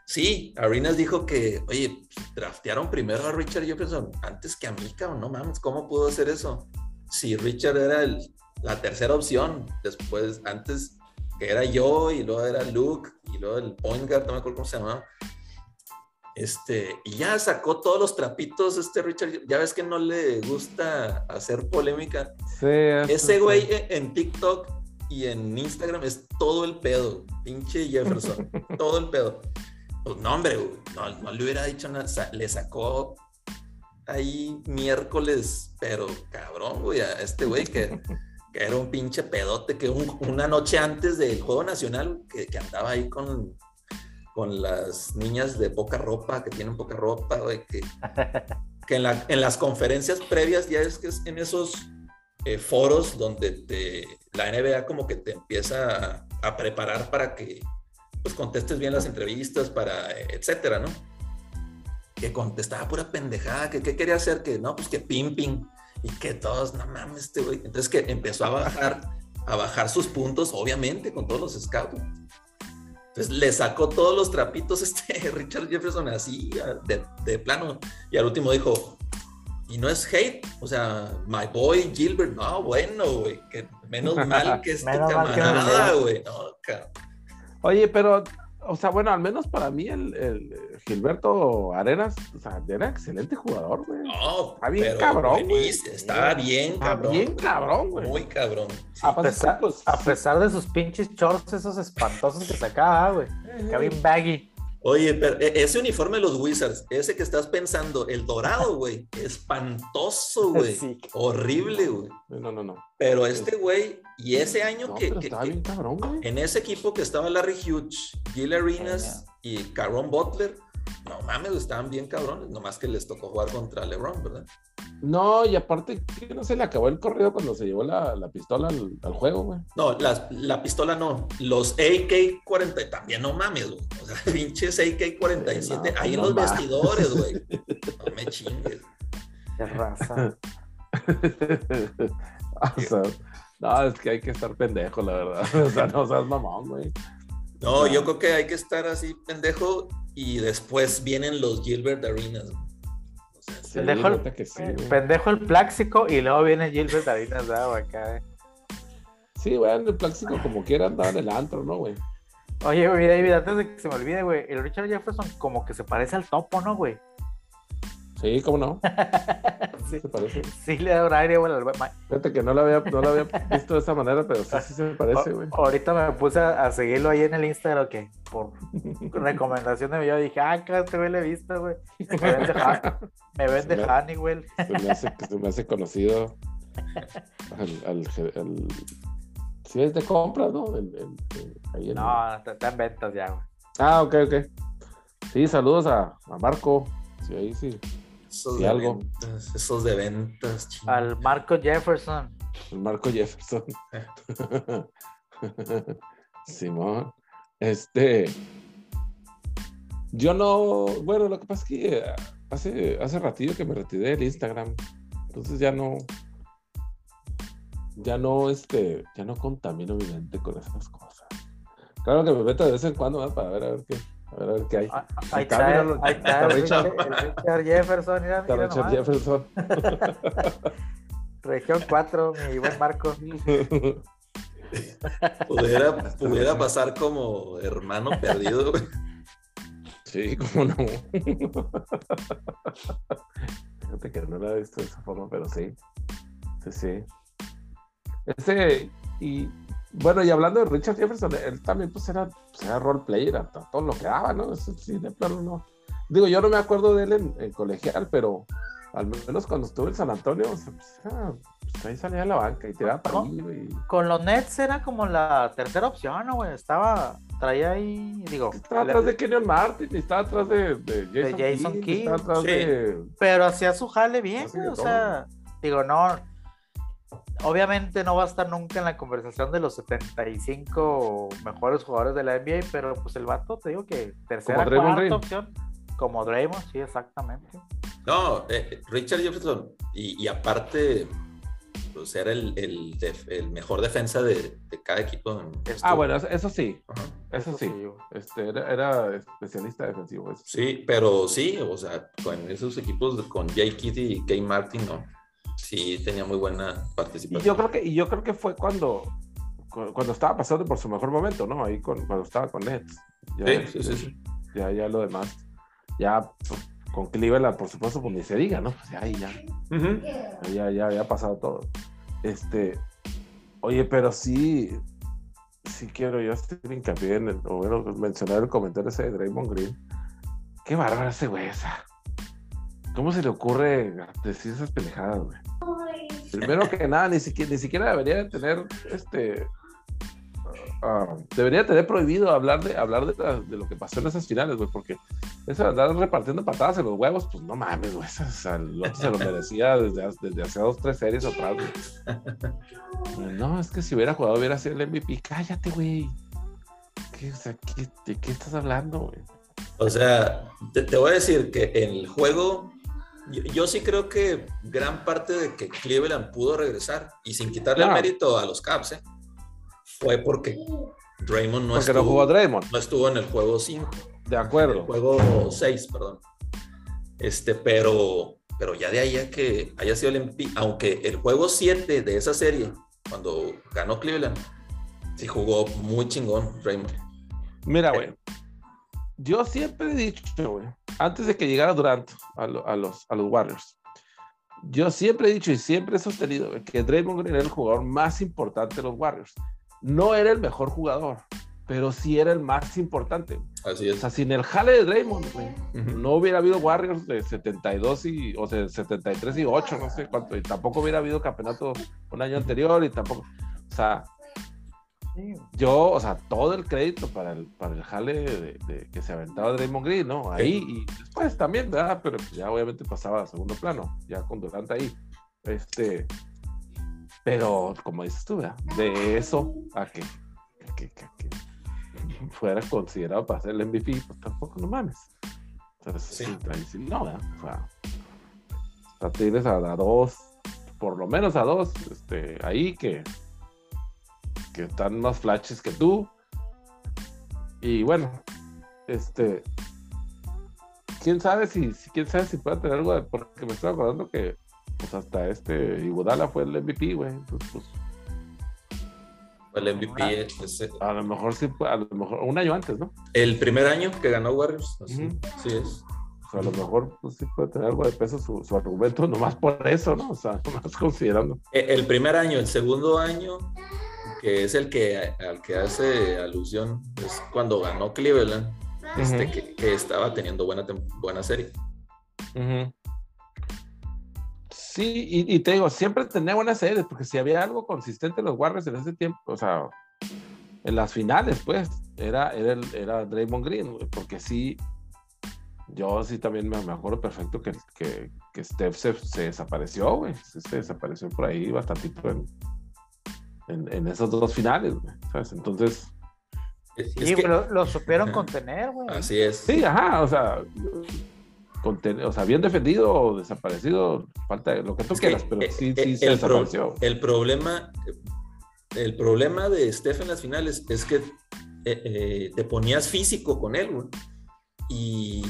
sí, Arenas dijo que, oye, draftearon primero a Richard Jefferson antes que a mí, cabrón, no mames, ¿cómo pudo hacer eso? Si Richard era el- la tercera opción, después, antes que era yo y luego era Luke y luego el point guard, no me acuerdo cómo se llamaba. Este, y ya sacó todos los trapitos este Richard, ya ves que no le gusta hacer polémica. Sí, Ese sí. güey en- en TikTok y en Instagram es todo el pedo. Pinche Jefferson. (laughs) todo el pedo. Pues no, hombre, güey, no, no le hubiera dicho nada. Le sacó ahí miércoles, pero cabrón, güey, a este güey que, que era un pinche pedote que un- una noche antes del Juego Nacional que, que andaba ahí con, con las niñas de poca ropa, que tienen poca ropa, güey, que, que en, la- en las conferencias previas, ya es que es en esos eh, foros donde la NBA como que te empieza a, preparar para que pues contestes bien las entrevistas, para etcétera, ¿no? Que contestaba pura pendejada, que qué quería hacer, que no, pues que pimping, y que todos, no mames, este güey. Entonces que empezó a bajar, a bajar sus puntos, obviamente, con todos los scouts. Entonces le sacó todos los trapitos este (laughs) Richard Jefferson así, de plano, y al último dijo, y no es hate, o sea, my boy Gilbert, no, bueno, güey, que menos mal que (laughs) es tu camarada, güey, no, cabrón. Oye, pero, o sea, bueno, al menos para mí el, el Gilberto Arenas, o sea, era excelente jugador, güey. No, Está bien pero cabrón, güey. Está bien Está cabrón. bien cabrón, güey. Muy cabrón. sí. A pesar, pues, a pesar de sus pinches shorts, esos espantosos que sacaba, güey. Que bien baggy. Oye, pero e- ese uniforme de los Wizards, ese que estás pensando, el dorado, güey, espantoso, (laughs) güey. Sí. Horrible, güey. No, no, no. Pero este güey, y ese año No, que, que- bien cabrón, en ese equipo que estaba Larry Hughes, Gil Arenas y Caron Butler, no mames, estaban bien cabrones, nomás que les tocó jugar contra LeBron, ¿verdad? No, y aparte, que no se le acabó el corrido cuando se llevó la, la pistola al, al juego, güey. No, las- la pistola no. Los AK-40 también no mames, güey. O sea, (laughs) pinches AK-47 Sí, no, ahí en los mames. vestidores, güey. (laughs) No me chingues. Qué raza. (laughs) o sea, no, es que hay que estar pendejo, la verdad. O sea, no seas mamón, güey. No, yo creo que hay que estar así pendejo y después vienen los Gilbert Arenas. O sea, Sí, Pendejo el- que sí, Eh, güey. Pendejo el pláxico y luego viene Gilbert Arenas de agua acá. eh. Sí, güey, en el plástico como quiera andaba en el antro, ¿no, güey? Oye, güey, David, antes de que se me olvide, güey, el Richard Jefferson como que se parece al topo, ¿no, güey? Sí, cómo no. (laughs) Sí, Se parece. sí le da un aire, ma- Fíjate que no lo había, no lo había visto de esa manera, pero sí, sí se me parece, güey. Ahorita me puse a, a seguirlo ahí en el Instagram, que por recomendación de yo dije, ah, este güey le he visto, güey. Me vende, (laughs) Ha- me vende Se me- Honeywell. Se me hace, se me hace conocido al, al, al- Sí, es de compras, ¿no? El- el- el- ahí No, está está en ventas ya, güey. Ah, ok, ok. Sí, saludos a, a Marco. Sí, ahí sí. Esos Sí, de algo. ventas, esos de ventas. Al Marco Jefferson. El Marco Jefferson. (laughs) Simón. Este. Yo no. Bueno, lo que pasa es que eh, hace, hace ratillo que me retiré del Instagram. Entonces ya no. Ya no, este. Ya no contamino mi mente con esas cosas. Claro que me meto de vez en cuando ¿verdad? para ver a ver qué. A ver, a ver qué hay. Ah, Ahí Está, míralo, ahí está está el Richard. Richard, el Richard Jefferson. Mira, Está mira Richard nomás. Jefferson. (laughs) Región 4, mi buen Marco. Pudiera, (laughs) pudiera pasar como hermano perdido, güey. Sí, cómo no. Fíjate que no la he visto de esa forma, pero sí. Sí, sí. Ese, y bueno, y hablando de Richard Jefferson, él también pues era, pues, era role player, a todo lo que daba, ¿no? Sí, de plano no. Digo, yo no me acuerdo de él en, en colegial, pero al menos cuando estuve en San Antonio, o sea, pues, era- pues, ahí salía a la banca y tiraba para ¿No? y Con los Nets era como la tercera opción, ¿no, güey? Estaba, traía ahí, digo. estaba le- atrás de Kenyon Martin, y estaba atrás de, de Jason, Jason Kidd, Kidd. estaba atrás Sí. de... Pero hacía su jale bien, güey. de O sea, digo, no. Obviamente no va a estar nunca en la conversación de los 75 mejores jugadores de la NBA, pero pues el vato, te digo que tercera, cuarta Green. opción. Como Draymond, sí, exactamente. No, eh, Richard Jefferson, y, y aparte, pues era el, el, def- el mejor defensa de, de cada equipo. en- Ah, bueno, eso, sí, eso Eso sí. Este, era, era especialista defensivo. eso sí. Sí, pero sí, o sea, con esos equipos con Jay Kitty y Kay Martin, no. Sí, tenía muy buena Y participación. yo creo que, y yo creo que fue cuando, cu- cuando estaba pasando por su mejor momento, ¿no? Ahí con, cuando estaba con Nets. Ya, Sí, sí, sí, sí. ya, ya lo demás. Ya pues, con Cleveland, por supuesto, pues ni se diga, ¿no? Pues ya ahí ya, Ujú. ya, ya había pasado todo. Este, oye, pero sí, sí quiero yo hacer hincapié en el, o bueno, mencionar el comentario ese de Draymond Green. Qué bárbaro ese güey, esa. ¿Cómo se le ocurre decir esas pendejadas, güey? Primero que nada, ni siquiera, ni siquiera debería de tener, este, ah, debería tener prohibido hablar de hablar de, la- de lo que pasó en esas finales, güey, porque eso de andar repartiendo patadas en los huevos, pues no mames, güey, o sea, se lo merecía desde, hace- desde hace dos, tres series atrás, güey. (laughs) No, es que si hubiera jugado hubiera sido el MVP, cállate, güey. ¿Qué, o sea, ¿qué- ¿De qué estás hablando, güey? O sea, te, te voy a decir que en el juego, yo, yo sí creo que gran parte de que Cleveland pudo regresar y sin quitarle el mérito a los Caps, ¿eh? fue porque Draymond no Porque estuvo, no jugó Draymond, no estuvo en el juego 5. de En el acuerdo. juego 6, perdón. Este, pero, pero ya de ahí a que haya sido el MVP, aunque el juego 7 de esa serie, cuando ganó Cleveland, sí jugó muy chingón Draymond. Mira, güey. Yo siempre he dicho, güey, antes de que llegara Durant a, lo- a los, a los Warriors, yo siempre he dicho y siempre he sostenido que Draymond Green era el jugador más importante de los Warriors. No era el mejor jugador, pero sí era el más importante. Así O es. sea, sin el jale de Draymond, güey, no hubiera habido Warriors de 72 y, o sea, 73 y 8, no sé cuánto, y tampoco hubiera habido campeonato un año anterior y tampoco, o sea, Sí, yo, o sea, todo el crédito para el, para el jale de, de que se aventaba Draymond Green, ¿no? Ahí y después también, ¿verdad? Pero pues ya obviamente pasaba a segundo plano, ya con Durant ahí. Este, pero como dices tú, ¿verdad? De eso a que, que, que- que fuera considerado para ser el MVP, pues tampoco no mames. Entonces, Sí. no, ¿verdad? O sea, a Tigres a, a dos, por lo menos a dos, este, ahí que que están más flashes que tú. Y bueno, este. Quién sabe si, quién sabe si puede tener algo de. Porque me estoy acordando que pues hasta este Iguodala fue el MVP, güey. Entonces, pues, El MVP es- es a lo mejor sí, puede- a lo mejor un año antes, ¿no? el primer año que ganó Warriors. Así, sí es. O sea, a lo mejor pues, sí puede tener algo de peso su, su argumento, nomás por eso, ¿no? O sea, (laughs) nomás considerando. E- El primer año, el segundo año, que es el que al que hace alusión, es cuando ganó Cleveland, este, que, que estaba teniendo buena, buena serie. Sí, y, y te digo, siempre tenía buenas series, porque si había algo consistente en los Warriors en ese tiempo, o sea, en las finales, pues, era, era, el- era Draymond Green, porque sí, yo sí también me, acuerdo perfecto que, que, que Steph se, se desapareció, güey, se desapareció por ahí bastantito en, en, en esos dos finales, güey, ¿sabes? Entonces, Es Sí, que- lo, lo supieron contener, güey. así es. sí, ajá, o sea, conten- o sea, bien defendido o desaparecido, falta de lo que tú Es que, quieras, pero eh, sí, eh, sí se el, pro- desapareció. el problema, el problema de Steph en las finales es que eh, eh, te ponías físico con él, güey. Y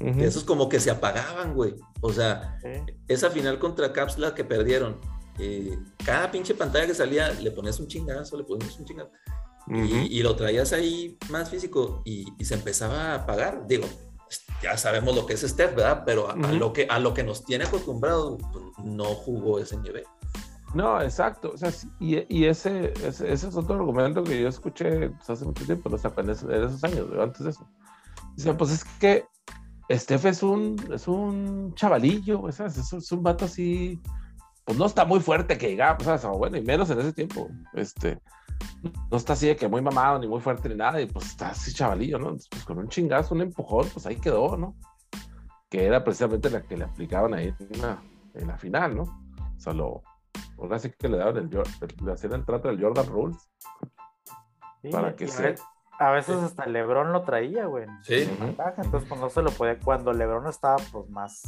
Ujú. esos como que se apagaban, güey. O sea, esa final contra Caps la que perdieron. Eh, cada pinche pantalla que salía le ponías un chingazo, le ponías un chingazo. Ujú. y, y lo traías ahí más físico y, y se empezaba a apagar. Digo, ya sabemos lo que es Steph, ¿verdad? Pero a, a Ujú. lo, que, a lo que nos tiene acostumbrado, pues, no jugó ese nivel. No, exacto. O sea, y, y ese, ese, ese es otro argumento que yo escuché pues, hace mucho tiempo, o sea, en, esos, en esos años, antes de eso. Dice, pues es que Steph es un, es un chavalillo, ¿sabes? Es, un- es un vato así, pues no está muy fuerte que digamos, ¿sabes? O bueno, y menos en ese tiempo. Este, no está así de que muy mamado, ni muy fuerte, ni nada, y pues está así chavalillo, ¿no? Entonces, pues con un chingazo, un empujón, pues ahí quedó, ¿no? Que era precisamente la que le aplicaban ahí en la, en la final, ¿no? O sea, lo, ahora sí que le daban el, le hacían el trato del Jordan Rules. Sí, Para y que a se- A veces hasta Lebron lo traía, güey. en Sí. ventaja, Entonces, pues no se lo podía. Cuando Lebron estaba, pues más,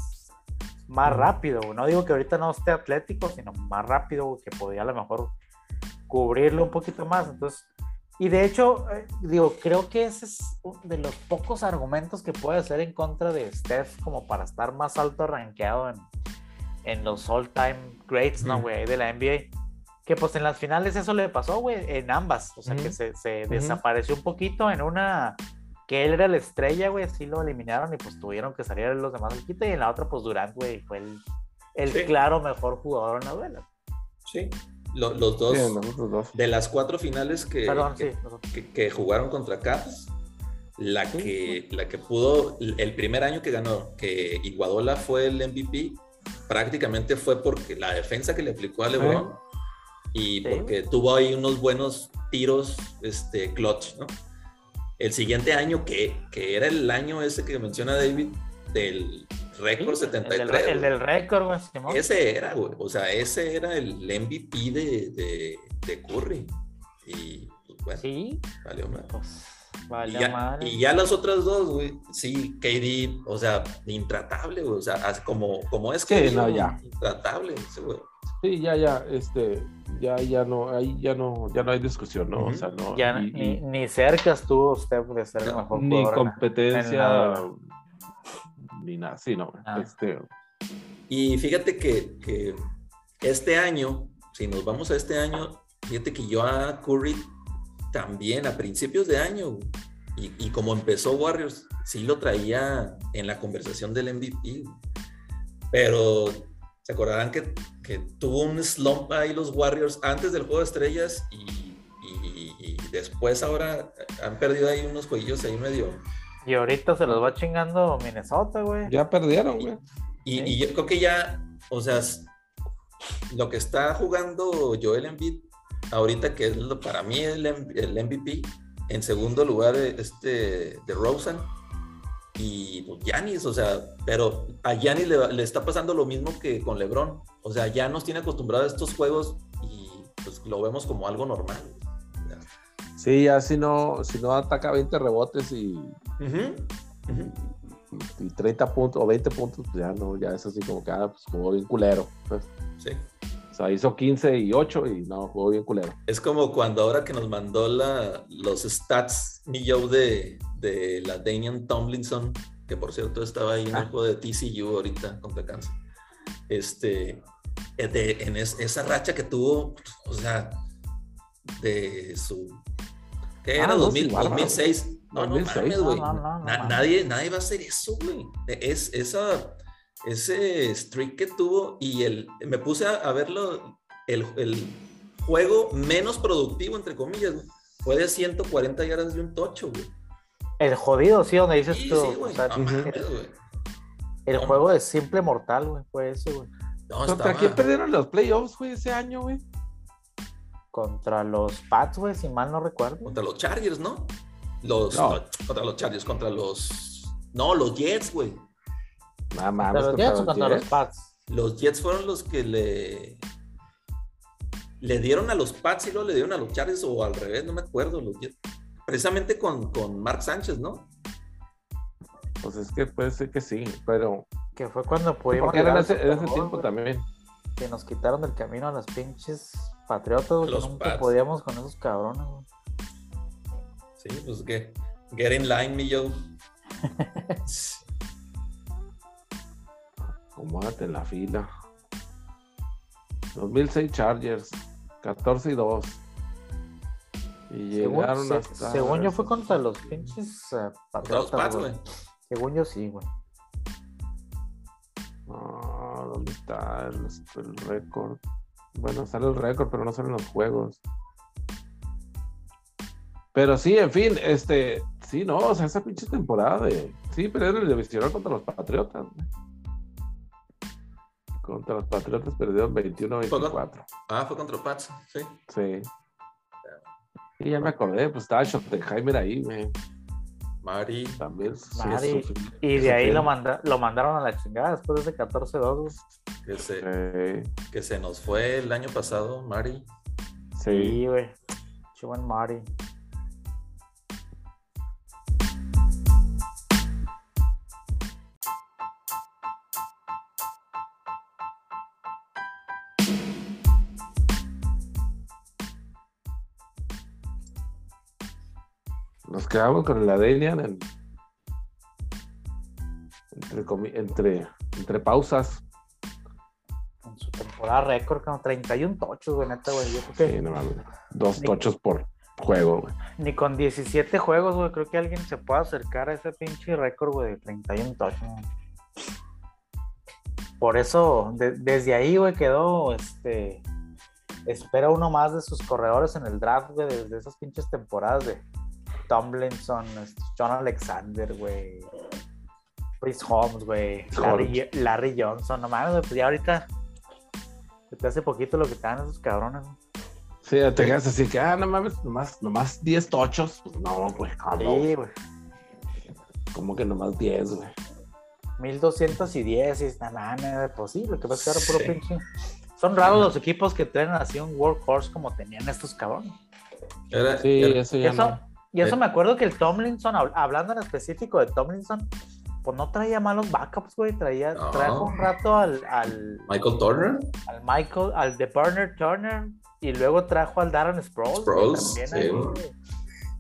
más rápido. güey. No digo que ahorita no esté atlético, sino más rápido, que podía a lo mejor cubrirlo un poquito más. Entonces, y de hecho, eh, digo, creo que ese es de los pocos argumentos que puede hacer en contra de Steph como para estar más alto rankeado en, en los all-time greats, ¿no, güey? De la NBA. Que pues en las finales eso le pasó, güey, en ambas. O sea, que se, se desapareció un poquito en una que él era la estrella, güey, así lo eliminaron y pues tuvieron que salir los demás al quite. Y en la otra, pues Durant, güey, fue el, el Sí. claro mejor jugador en la duela. Sí. Lo- los dos, Sí, nosotros dos. de las cuatro finales que, Perdón, que, sí. nosotros. que- que jugaron contra Cavs, la Sí, que, la que pudo, el primer año que ganó, que Iguadola fue el MVP, prácticamente fue porque la defensa que le aplicó a LeBron y Sí. porque tuvo ahí unos buenos tiros este, clutch, ¿no? El siguiente año, que, que era el año ese que menciona David, del récord Sí, 73. El del, el del récord, güey. Ese era, güey. O sea, ese era el MVP de, de, de Curry. Y pues bueno, Sí, valió mal. pues Y vale ya, madre. y ya las otras dos, güey, sí, KD, o sea, intratable, güey. O sea, como, como es Sí, KD, no, ya. Intratable ese güey. Sí, ya, ya, este, ya, ya no, ahí ya no, ya no hay discusión, ¿no? O sea, no. Ya y- ni, y ni cerca estuvo usted de ser el mejor ni competencia, en la- ni nada, sí, no. Ah. Este, Y fíjate que, que este año, si nos vamos a este año, fíjate que yo a Curry también a principios de año, y, y como empezó Warriors, sí lo traía en la conversación del MVP. Pero se acordarán que, que tuvo un slump ahí los Warriors antes del juego de estrellas y, y- y después ahora han perdido ahí unos jueguillos ahí medio. Y ahorita se los va chingando Minnesota, güey. ya perdieron, güey. Y, Sí. y yo creo que ya, o sea, lo que está jugando Joel Embiid ahorita, que es lo- para mí el, el MVP, en segundo lugar este de Rosen y pues, Giannis, o sea, pero a Giannis le, le está pasando lo mismo que con LeBron, o sea, ya nos tiene acostumbrado a estos juegos y pues lo vemos como algo normal. Sí, ya si no, si no ataca 20 rebotes y, Ujú, ujú. y 30 puntos o 20 puntos, pues ya no, ya es así como que ah, pues jugó bien culero. pues. Sí. Sea, hizo 15 y 8 y no, jugó bien culero. Es como cuando ahora que nos mandó la, los stats mi Joe de, de la Damian Tomlinson, que por cierto estaba ahí en el Ah. juego de TCU ahorita contra Kansas. Este, eh, de- en es- esa racha que tuvo, o sea, de su. ¿Qué Ah, era? no, 2000, sí, bárbaro. 2006. No, no 2006. mames, No, no, no, nadie, nadie va a hacer eso, güey. Es, esa, ese streak que tuvo y el, me puse a, a verlo, el, el juego menos productivo, entre comillas, güey, fue de 140 yardas de un tocho, güey. El jodido, sí, donde dices Sí, tú. sí, güey. o sea, No ujú. mames, (laughs) güey. el juego de simple mortal, güey, fue ese, güey. No, ¿Contra quién perdieron los playoffs, güey, ese año, güey? Contra los Pats, güey, si mal no recuerdo. Contra los Chargers, ¿no? Los, No. no, contra los Chargers, contra los... No, los Jets, güey. Nada más. ¿Contra los Jets o contra los Pats? Los Jets fueron los que le... Le dieron a los Pats y luego le dieron a los Chargers o al revés, no me acuerdo. Los Jets. Precisamente con, con Mark Sánchez, ¿no? Pues es que puede ser que sí, pero. Que fue cuando pudimos. Porque era en ese, en tiempo también. Que nos quitaron del camino a los pinches patriotas, que nunca Pats. podíamos con esos cabrones, güey. Sí, pues que... Get in line, mi Joe. (laughs) Acomódate en la fila. 2006 Chargers, 14 y 2. Y Según, llegaron se- hasta. según yo fue contra los pinches los patriotas, güey. Según yo sí, güey. Ah, ¿Dónde está el, el récord? Bueno, sale el récord, pero no salen los juegos. Pero sí, en fin, este, sí, no, o sea, esa pinche temporada de, sí, perdieron el divisional contra los Patriotas. güey. Contra los Patriotas perdieron 21-24. Ah, fue contra los Pats, sí. Sí. Y ya me acordé, pues estaba Schottenheimer ahí, güey. Mari. También. sí, Mari. Y de ahí lo, manda, lo mandaron a la chingada después de ese 14-2, güey. Que se, Sí, que se nos fue el año pasado, Mari. sí. Sí, güey. Chuan Mari. Quedamos con el Adenian en- entre, entre, entre pausas. En su temporada récord, como 31 tochos, güey, neta, güey. Yo creo que Sí, no mames. Dos tochos por juego, güey. ni con 17 juegos, güey, creo que alguien se pueda acercar a ese pinche récord, güey, de 31 tochos. güey. Por eso, de- desde ahí, güey, quedó, este, espera uno más de sus corredores en el draft, güey, desde esas pinches temporadas de Tomlinson, este, John Alexander, güey, Chris Holmes, güey, Larry, Larry Johnson, no mames, pues ya ahorita, desde hace poquito lo que te dan esos cabrones, güey. Sí, ya te quedas así que, ah, no mames, nomás, nomás 10 tochos. Pues no, güey, ¿cómo? Sí, güey. Como que nomás 10, güey. 1210 y nada más pues sí, lo que pasa es que puro pinche. Son raros los equipos que traen así un workhorse como tenían estos cabrones. Sí, Era- eso ya Y eso, no. Y eso Eh. me acuerdo que el Tomlinson, hab- hablando en específico de Tomlinson, pues no traía malos backups, güey. Traía, No. trajo un rato al, al, Michael Turner. al Michael, al de Burner Turner, y luego trajo al Darren Sproles. Sproles, también sí. ahí, güey,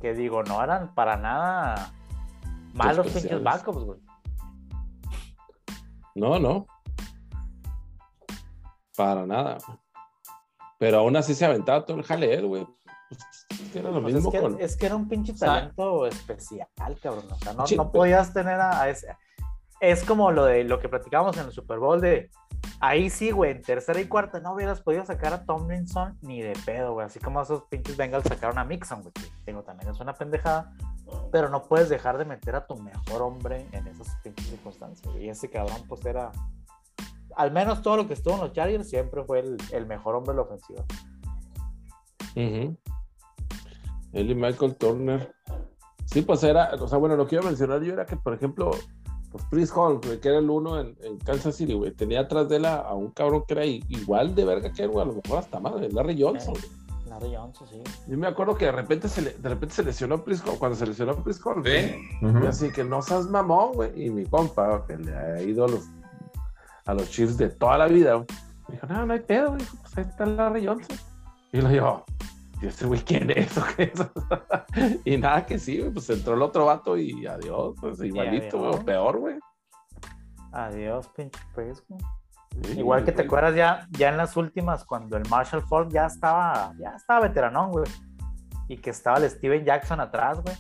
que digo, no eran para nada malos pinches backups, güey. No, no. Para nada. güey. Pero aún así se aventaba todo el jaleo, güey. Es que era lo Pues mismo es, que, con. es que era un pinche sea, talento especial, cabrón. O sea, no, Sí, no podías tener a, a ese. Es como lo de lo que platicábamos en el Super Bowl de ahí sí, güey, en tercera y cuarta no hubieras podido sacar a Tomlinson ni de pedo, güey. Así como esos pinches Bengals sacaron a Mixon, güey. Tengo también, es una pendejada. Pero no puedes dejar de meter a tu mejor hombre en esas pinches circunstancias. güey. Y ese cabrón, pues era. Al menos todo lo que estuvo en los Chargers siempre fue el, el mejor hombre de la ofensiva. Ujú. Él y Michael Turner. Sí, pues era, o sea, bueno, lo que iba a mencionar yo era que, por ejemplo, pues Chris güey, que era el uno en, en Kansas City, güey, tenía atrás de él a, a un cabrón que era igual de verga que él, güey, a lo mejor hasta más, el Larry Johnson. Eh. Larry Johnson, sí. Yo me acuerdo que de repente se, le- de repente se lesionó Chris Holmes, cuando se lesionó Chris Holmes. Sí. Y así que no seas mamón, güey. Y mi compa, que le ha ido a los, a los Chiefs de toda la vida, güey, me dijo, no, no hay pedo, güey. Pues ahí está Larry Johnson. Y lo digo, ¿y ese güey quién es (laughs) (laughs) y nada que sí, güey. Pues entró el otro vato y adiós, pues igualito, güey, o peor, güey. Adiós, pinche güey. Sí, Igual que te acuerdas ya, ya en las últimas, cuando el Marshall Falk ya estaba, ya estaba veteranón, güey. Y que estaba el Steven Jackson atrás, güey.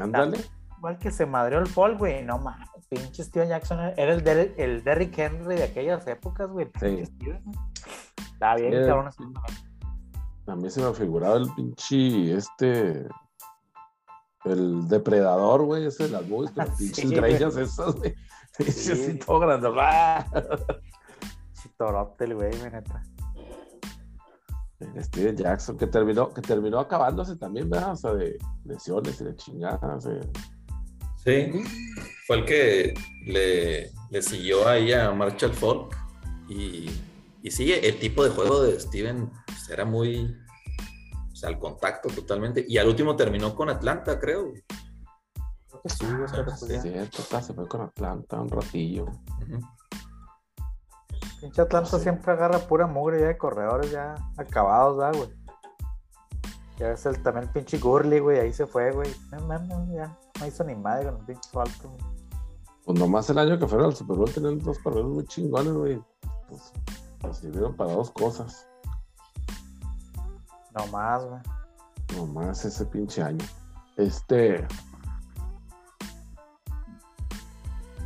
Ándale. Igual que se madreó el Falk, güey. No mames, pinche Steven Jackson era el, Der- el Derrick Henry de aquellas épocas, güey. Steven, güey. Estaba bien, cabrón. así. A mí se me figuraba el pinche, este, el depredador, güey, ese de las movies, con (laughs) las Sí, pinches greñas esas, güey. Pinche (laughs) Sí. así todo grande. ¡ah! Chitorote el güey, neta. El Steven Jackson, que terminó, que terminó acabándose también, ¿verdad? O sea, de lesiones y de chingadas. eh. Sí, fue el que le, le siguió ahí a Marshall Falk. Y, y sí, el tipo de juego de Steven pues, era muy. O sea, al contacto totalmente. Y al último terminó con Atlanta, creo. Creo que sí, pues Es cierto, se fue con Atlanta un ratillo. Ujú. Pinche Atlanta Sí. siempre agarra pura mugre ya de corredores ya acabados, ¿verdad, güey? Ya ves el, también el pinche Gurley, güey, ahí se fue, güey. No mames, ya no hizo ni madre con el pinche Falcon. Pues nomás el año que fueron al Super Bowl tenían dos corredores muy chingones, güey. Pues, pues sirvieron para dos cosas. No más, güey. Nomás ese pinche año. Este.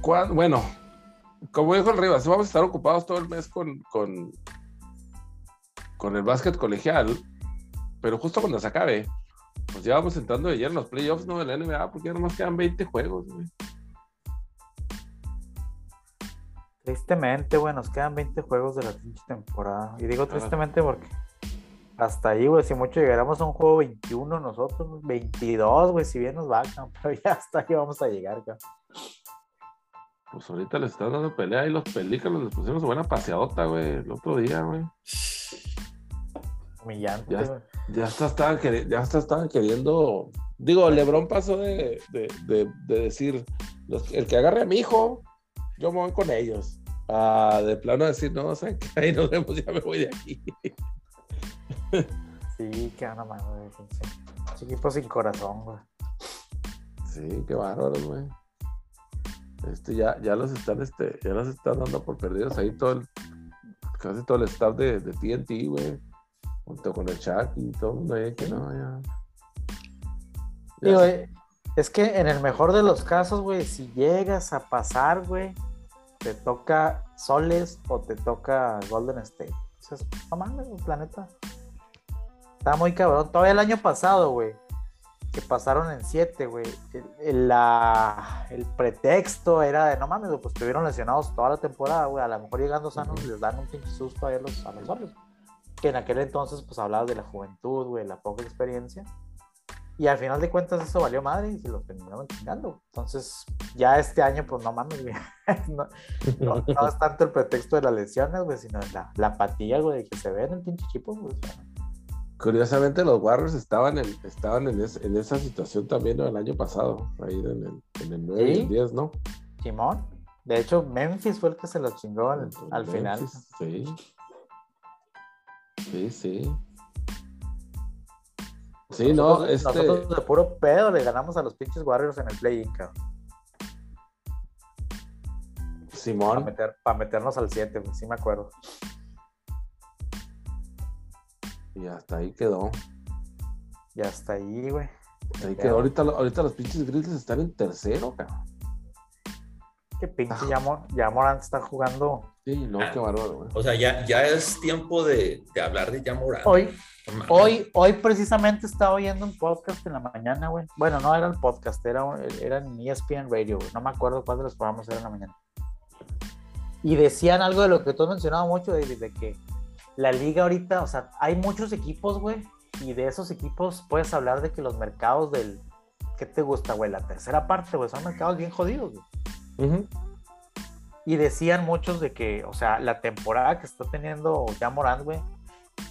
¿Cuán- Bueno, como dijo el Rivas, vamos a estar ocupados todo el mes con, con, con el básquet colegial, pero justo cuando se acabe, pues ya vamos entrando de lleno en los playoffs ¿no? de la NBA, porque ya nomás quedan 20 juegos, güey. Tristemente, güey, nos quedan 20 juegos de la pinche temporada. Y digo tristemente porque hasta ahí, güey, si mucho llegáramos a un juego 21 nosotros, güey, 22, güey, si bien nos va, (laughs) pero ya hasta ahí vamos a llegar, cabrón. Pues ahorita les están dando pelea y los pelícanos les pusieron su buena paseadota, güey, el otro día, güey. Humillante, Ya. güey. Ya hasta estaban, queri- ya hasta estaban queriendo. Digo, Lebron pasó de, de, de- de decir: los- el que agarre a mi hijo, yo me voy con ellos. A de plano decir: no, ¿saben qué? Ahí nos vemos, ya me voy de aquí. (laughs) Sí, que una mano, güey, equipo sin corazón, güey. Sí, qué bárbaros, güey. Este, ya, ya los están, este, ya los están dando por perdidos ahí todo el, casi todo el staff de, de TNT, güey. Junto con el Chuck y todo el mundo ahí que no, ya. ya Digo, eh, es que en el mejor de los casos, güey, si llegas a pasar, güey, te toca Soles o te toca Golden State. Entonces, no mames, planeta. Está muy cabrón. Todavía el año pasado, güey, que pasaron en 7, güey. El, el- la- el pretexto era de, no mames, pues estuvieron lesionados toda la temporada, güey. A lo mejor llegando sanos Ujú. les dan un pinche susto a los, a los Soles. Que en aquel entonces, pues hablabas de la juventud, güey, la poca experiencia. Y al final de cuentas eso valió madre y se lo terminaron chingando. Entonces, ya este año, pues no mames, güey. (laughs) No, no- no es tanto el pretexto de las lesiones, güey, sino la, la apatía, güey, de que se ve en el pinche equipo, güey. Curiosamente, los Warriors estaban en, estaban en, es- en esa situación también ¿no? el año pasado, ahí en el, en el 9 y ¿Sí? el 10, ¿no? Simón. De hecho, Memphis fue el que se lo chingó al, al final. Memphis, Sí. Sí, sí. Sí, no, nosotros, este. nosotros de puro pedo le ganamos a los pinches Warriors en el play-in, cabrón. Para, Simón. meter, para meternos al 7, güey, sí me acuerdo. Y hasta ahí quedó. Y hasta ahí, güey. Hasta ahí quedó. Ahorita, ahorita los pinches Grizzlies están en tercero, cabrón. Que pinche Yamor, Yamorant está jugando. Sí, no, Ah. qué bárbaro, güey. O sea, ya, ya es tiempo de, de hablar de Yamorant. Hoy, No mames. Hoy, hoy precisamente estaba oyendo un podcast en la mañana, güey. Bueno, no era el podcast, era, era en ESPN Radio, güey. No me acuerdo cuál de los programas era en la mañana. Y decían algo de lo que tú has mencionado mucho, David, de que la liga ahorita, o sea, hay muchos equipos, güey, y de esos equipos puedes hablar de que los mercados del. ¿Qué te gusta, güey? La tercera parte, güey, son mercados bien jodidos, güey. Ujú. Y decían muchos de que, o sea, la temporada que está teniendo ya Morant, güey,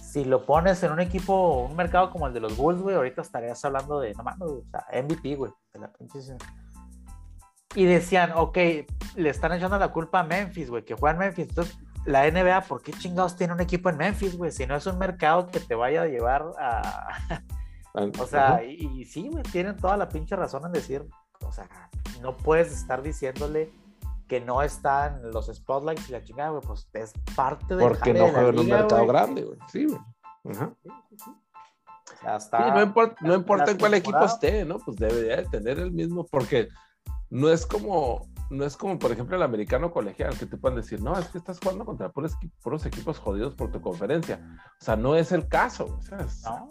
si lo pones en un equipo, un mercado como el de los Bulls, güey, ahorita estarías hablando de, no mames, o sea, MVP, güey, de la pinche. Y decían, ok, le están echando la culpa a Memphis, güey, que juega en Memphis. Entonces, la NBA, ¿por qué chingados tiene un equipo en Memphis, güey? Si no es un mercado que te vaya a llevar a, (laughs) o sea, y, y sí, güey, tienen toda la pinche razón en decir, o sea, no puedes estar diciéndole que no están los spotlights y la chingada, güey, pues es parte del porque no de juega en un mercado güey. grande, güey. Sí, güey. Ajá. O sea, Sí, no importa, no importa en cuál equipo esté, ¿no? Pues debería de tener el mismo, porque no es como, no es como, por ejemplo, el americano colegial, que te pueden decir, no, es que estás jugando contra puros, puros equipos jodidos por tu conferencia. O sea, no es el caso, güey, ¿sabes? ¿no?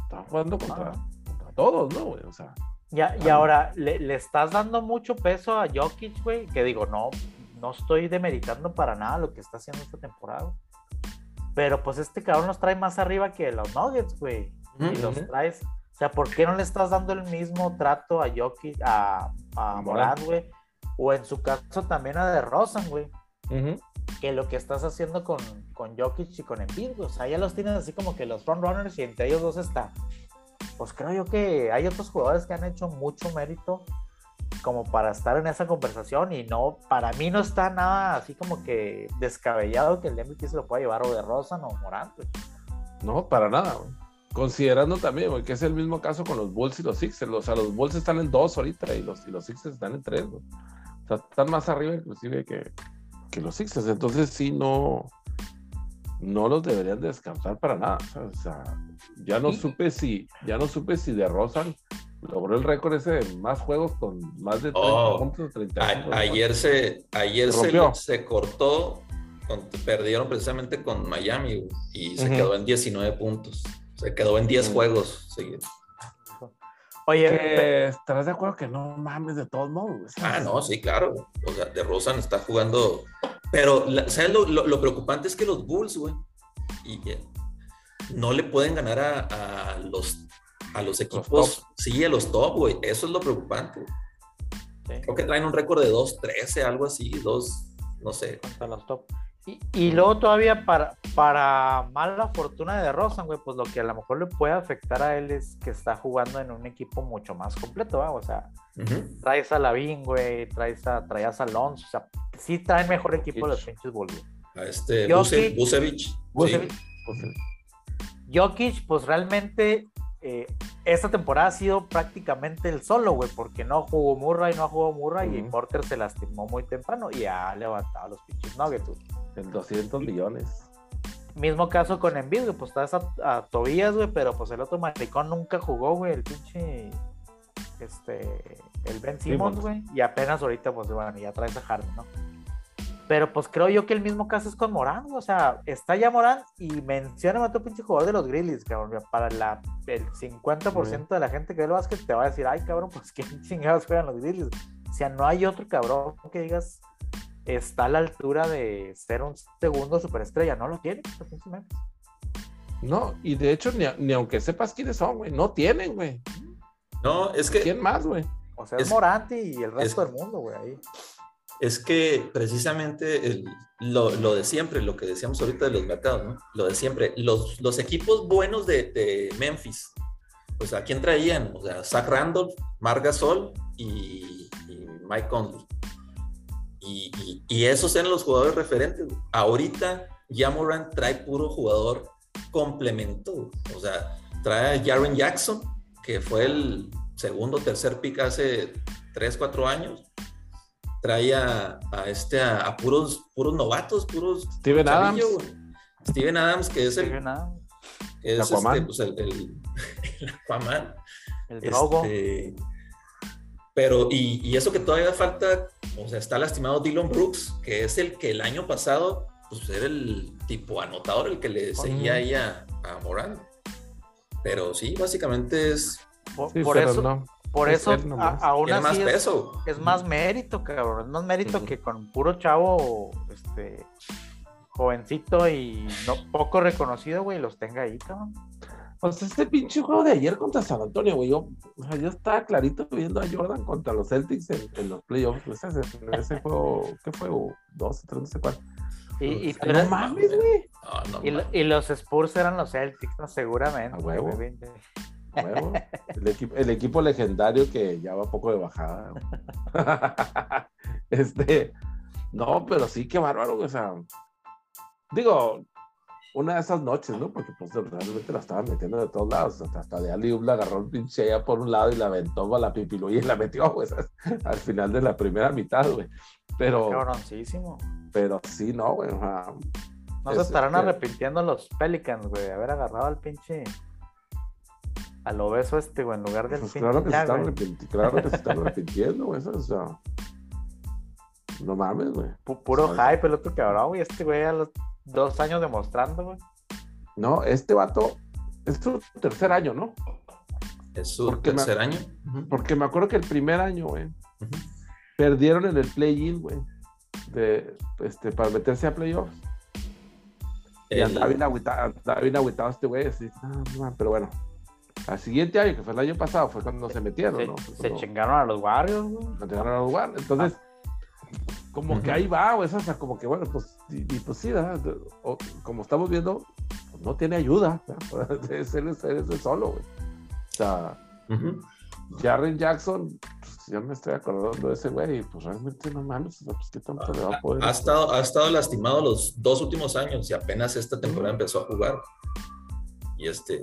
Están jugando contra, No. contra todos, ¿no, güey? O sea, Ya, y Ah. ahora, ¿le, le estás dando mucho peso a Jokic, güey, que digo, no, no estoy demeritando para nada lo que está haciendo esta temporada. Pero pues este cabrón los trae más arriba que los Nuggets, güey. Y los traes. O sea, ¿por qué no le estás dando el mismo trato a Jokic, a, a. Morant, güey? O en su caso también a DeRozan, güey. ujú. Que lo que estás haciendo con, con Jokic y con Embiid, güey. O sea, ya los tienes así como que los frontrunners y entre ellos dos está. Pues creo yo que hay otros jugadores que han hecho mucho mérito como para estar en esa conversación y no, para mí no está nada así como que descabellado que el MVP se lo pueda llevar o de Rosan o Morant, güey. no, para nada. Considerando también, que es el mismo caso con los Bulls y los Sixers. O sea, los Bulls están en dos ahorita y los, y los Sixers están en tres. O sea, están más arriba inclusive que, que los Sixers. Entonces sí, no, no los deberían descartar para nada. O sea, ya no supe si, ya no supe si de Rosan logró el récord ese de más juegos con más de 30 Oh, puntos, 35. A- ¿no? ayer se, ayer Se se, cortó, con- perdieron precisamente con Miami y se quedó en 19 puntos. Se quedó en 10 Ujú. juegos seguidos. Oye, Que estarás de acuerdo que no mames de todos modos. güey. Ah, no, sí, claro. O sea, de Rosan está jugando. Pero, ¿sabes lo, lo- lo preocupante es que los Bulls, güey, y, eh, no le pueden ganar a, a los, a los equipos. sí, a los top, güey. Eso es lo preocupante. sí. Creo que traen un récord de 2-13, algo así, 2, no sé. contra los top. Y, y luego todavía para, para mala fortuna de Rosan, güey, pues lo que a lo mejor le puede afectar a él es que está jugando en un equipo mucho más completo, ¿va? o sea, traes a Lavín, güey, traes a, traías a Alonso, o sea, sí traen mejor equipo los pinches Bulls. A este Jokic. Buse- Busevich. Sí. Jokic, pues realmente eh, esta temporada ha sido prácticamente el solo, güey, porque no jugó Murray, no jugado Murray y. Porter se lastimó muy temprano y ha levantado los pinches Nuggets. En 200 millones. Mismo caso con Embiid, güey, pues estás a, a Tobías, güey, pero pues el otro maricón nunca jugó, güey, el pinche, este, el Ben Simmons, Simmons. güey, y apenas ahorita, pues, bueno, ya traes a Harden, ¿no? Pero pues creo yo que el mismo caso es con Morán, güey, o sea, está ya Morán y menciona a otro pinche jugador de los Grizzlies, cabrón, para la, el 50% de la gente que ve el básquet te va a decir, ay, cabrón, pues quién (laughs) chingados juegan los Grizzlies. O sea, no hay otro cabrón que digas, está a la altura de ser un segundo superestrella, no lo tiene. No, y de hecho, ni, ni aunque sepas quiénes son, güey, no tienen, güey. No, es que ¿Quién más, güey? O sea, es, Es- y el resto es- del mundo, güey, ahí. Es que precisamente el- lo, lo de siempre, lo que decíamos ahorita de los mercados, ¿no? Lo de siempre, los, los equipos buenos de, de Memphis, pues a quién traían, o sea, Zach Randolph, Marc Gasol y, y Mike Conley. Y, y- y esos eran los jugadores referentes. Ahorita ya Morant trae puro jugador complemento, o sea, trae a Jaren Jackson, que fue el segundo tercer pick hace 3, 4 años trae a, a este a, a puros puros novatos, puros Steven Adams. Steven Adams, que es el, que es Aquaman. este, pues, el, el- (laughs) el Aquaman. el Drogo. Este, pero, y, y eso que todavía falta, o sea, está lastimado Dylan Brooks, que es el que el año pasado, pues era el tipo anotador, el que le seguía ahí a, a Morán. Pero sí, básicamente es, por Sí, por pero eso, no. por es eso a- aún más así es, peso. es más mérito, cabrón. Es más mérito que con puro chavo, este, jovencito y no poco reconocido, güey, los tenga ahí, cabrón. Pues este pinche juego de ayer contra San Antonio, güey. Yo, o sea, yo estaba clarito viendo a Jordan contra los Celtics en, en los playoffs. pues, Ese, ese (laughs) juego, ¿qué fue? Dos, tres, no sé cuál. Y, y, O sea, no mames, güey. No, no, y, los Spurs eran los Celtics, ¿no? seguramente. A huevo. güey. A El, equipo, el equipo legendario que ya va poco de bajada. (laughs) este, no, pero sí, qué bárbaro, o sea, digo, una de esas noches, ¿no? Porque pues realmente la estaban metiendo de todos lados, hasta, hasta de Ali la agarró el pinche allá por un lado y la aventó a la pipiluya y la metió, ¿sabes? (laughs) al final de la primera mitad, güey. Pero, Cabroncísimo. pero sí, no, güey, o sea, No se Es, estarán este- arrepintiendo los Pelicans, güey, de haber agarrado al pinche. Al obeso este, güey, en lugar del pues claro que, se están claro que se (laughs) están arrepintiendo, güey, ¿sabes? o sea, no mames, güey. Pu- Puro hype, el otro cabrón, güey. Este güey a los dos años demostrando, güey. No, este vato es su tercer año, ¿no? Es su porque me- tercer año. Porque me acuerdo que el primer año, güey, perdieron en el play-in, güey, de, este, para meterse a playoffs. Y El- andaba bien agüitado, andaba bien agüitado este güey, así, ah, man, pero bueno. Al siguiente año, que fue el año pasado, fue cuando se metieron, Se, ¿no? se Cuando- chingaron a los Warriors, güey. cuando llegaron a lugar. Entonces, como que ahí va, güey, o sea, como que bueno, pues, y, y pues sí, ¿verdad? O- como estamos viendo, pues, no tiene ayuda, ¿verdad? es él, solo, güey. O sea. Jaren Jackson, pues yo me estoy acordando de ese güey, y pues realmente no mames, o sea, pues qué tanto le va a poder. Ha estado, ha estado lastimado los dos últimos años y apenas esta temporada empezó a jugar. Y este.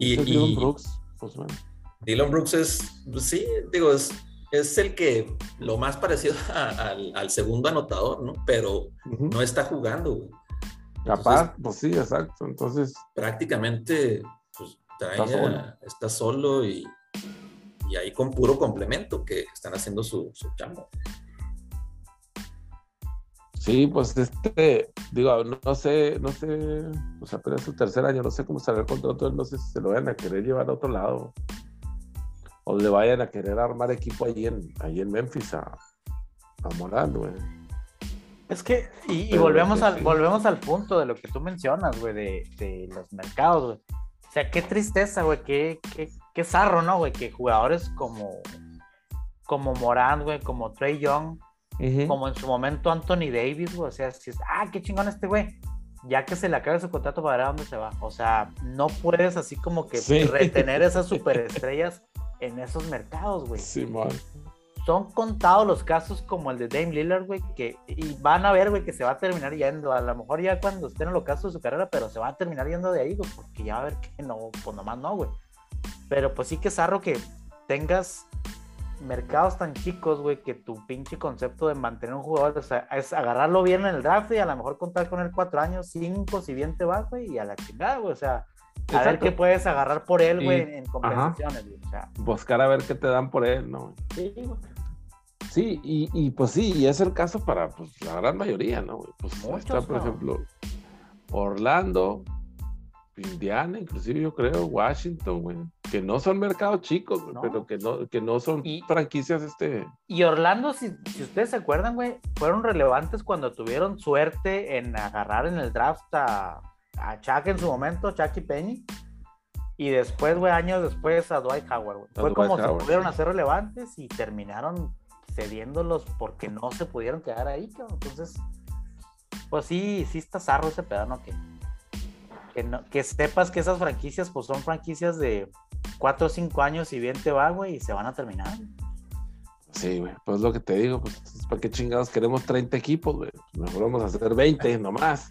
Y, Dylan Brooks, pues bueno. Dylan Brooks es, pues sí, digo, es, es el que lo más parecido (laughs) a- al, al segundo anotador, ¿no? Pero no está jugando, güey. Capaz, pues sí, exacto. Entonces, Prácticamente, pues trae Está solo. está solo y, y ahí con puro complemento que están haciendo su, su chamba. Sí, pues este, digo, no, sé, no sé, o sea, pero es su tercer año, no sé cómo sale el contrato, no sé si se lo vayan a querer llevar a otro lado o le vayan a querer armar equipo ahí en, ahí en Memphis a, a Morán, güey. Es que, y, volvemos, al, sí. volvemos al punto de lo que tú mencionas, güey, de, de los mercados, güey. O sea, qué tristeza, güey, qué, qué, qué zarro, ¿no, güey? Que jugadores como, como Morán, güey, como Trey Young, como en su momento Anthony Davis, güey, o sea, si es, ah, qué chingón este güey, ya que se le acabe su contrato para dónde se va. O sea, no puedes así como que Sí. retener esas superestrellas en esos mercados, güey Simón. son contados los casos como el de Dame Lillard, güey, que y van a ver, güey, que se va a terminar yendo. A lo mejor ya cuando estén en el ocaso de su carrera, pero se va a terminar yendo de ahí, güey, porque ya va a ver que no, pues nomás no, güey. Pero pues sí que es zarro que tengas mercados tan chicos, güey, que tu pinche concepto de mantener un jugador o sea, es agarrarlo bien en el draft y a lo mejor contar con él cuatro años, cinco, si bien te va, güey, y a la chingada, güey, o sea, a ver Exacto. qué puedes agarrar por él, güey, en compensaciones, güey, o sea, Buscar a ver qué te dan por él, ¿no? sí, güey. Sí, y, y pues sí, y es el caso para pues, la gran mayoría, ¿no? güey? Pues ahí está, por ¿no? ejemplo, Orlando, Indiana, inclusive yo creo, Washington, güey, que no son mercados chicos, No. pero que no, que no son Y- franquicias, este, Y Orlando, si, si ustedes se acuerdan, güey, fueron relevantes cuando tuvieron suerte en agarrar en el draft a, a Chuck en su momento, Chuck y Penny. Y después, güey, años después a Dwight Howard, güey. A Fue Dwight como se Howard, pudieron sí. hacer relevantes y terminaron cediéndolos porque no se pudieron quedar ahí, cabrón. Entonces, pues sí, sí está zarro ese pedano que, que, no, que sepas que esas franquicias, pues son franquicias de 4 o 5 años y bien te va, güey, y se van a terminar. sí, güey, pues lo que te digo, pues, ¿para qué chingados queremos 30 equipos, güey? Mejor vamos a hacer 20 (laughs) nomás.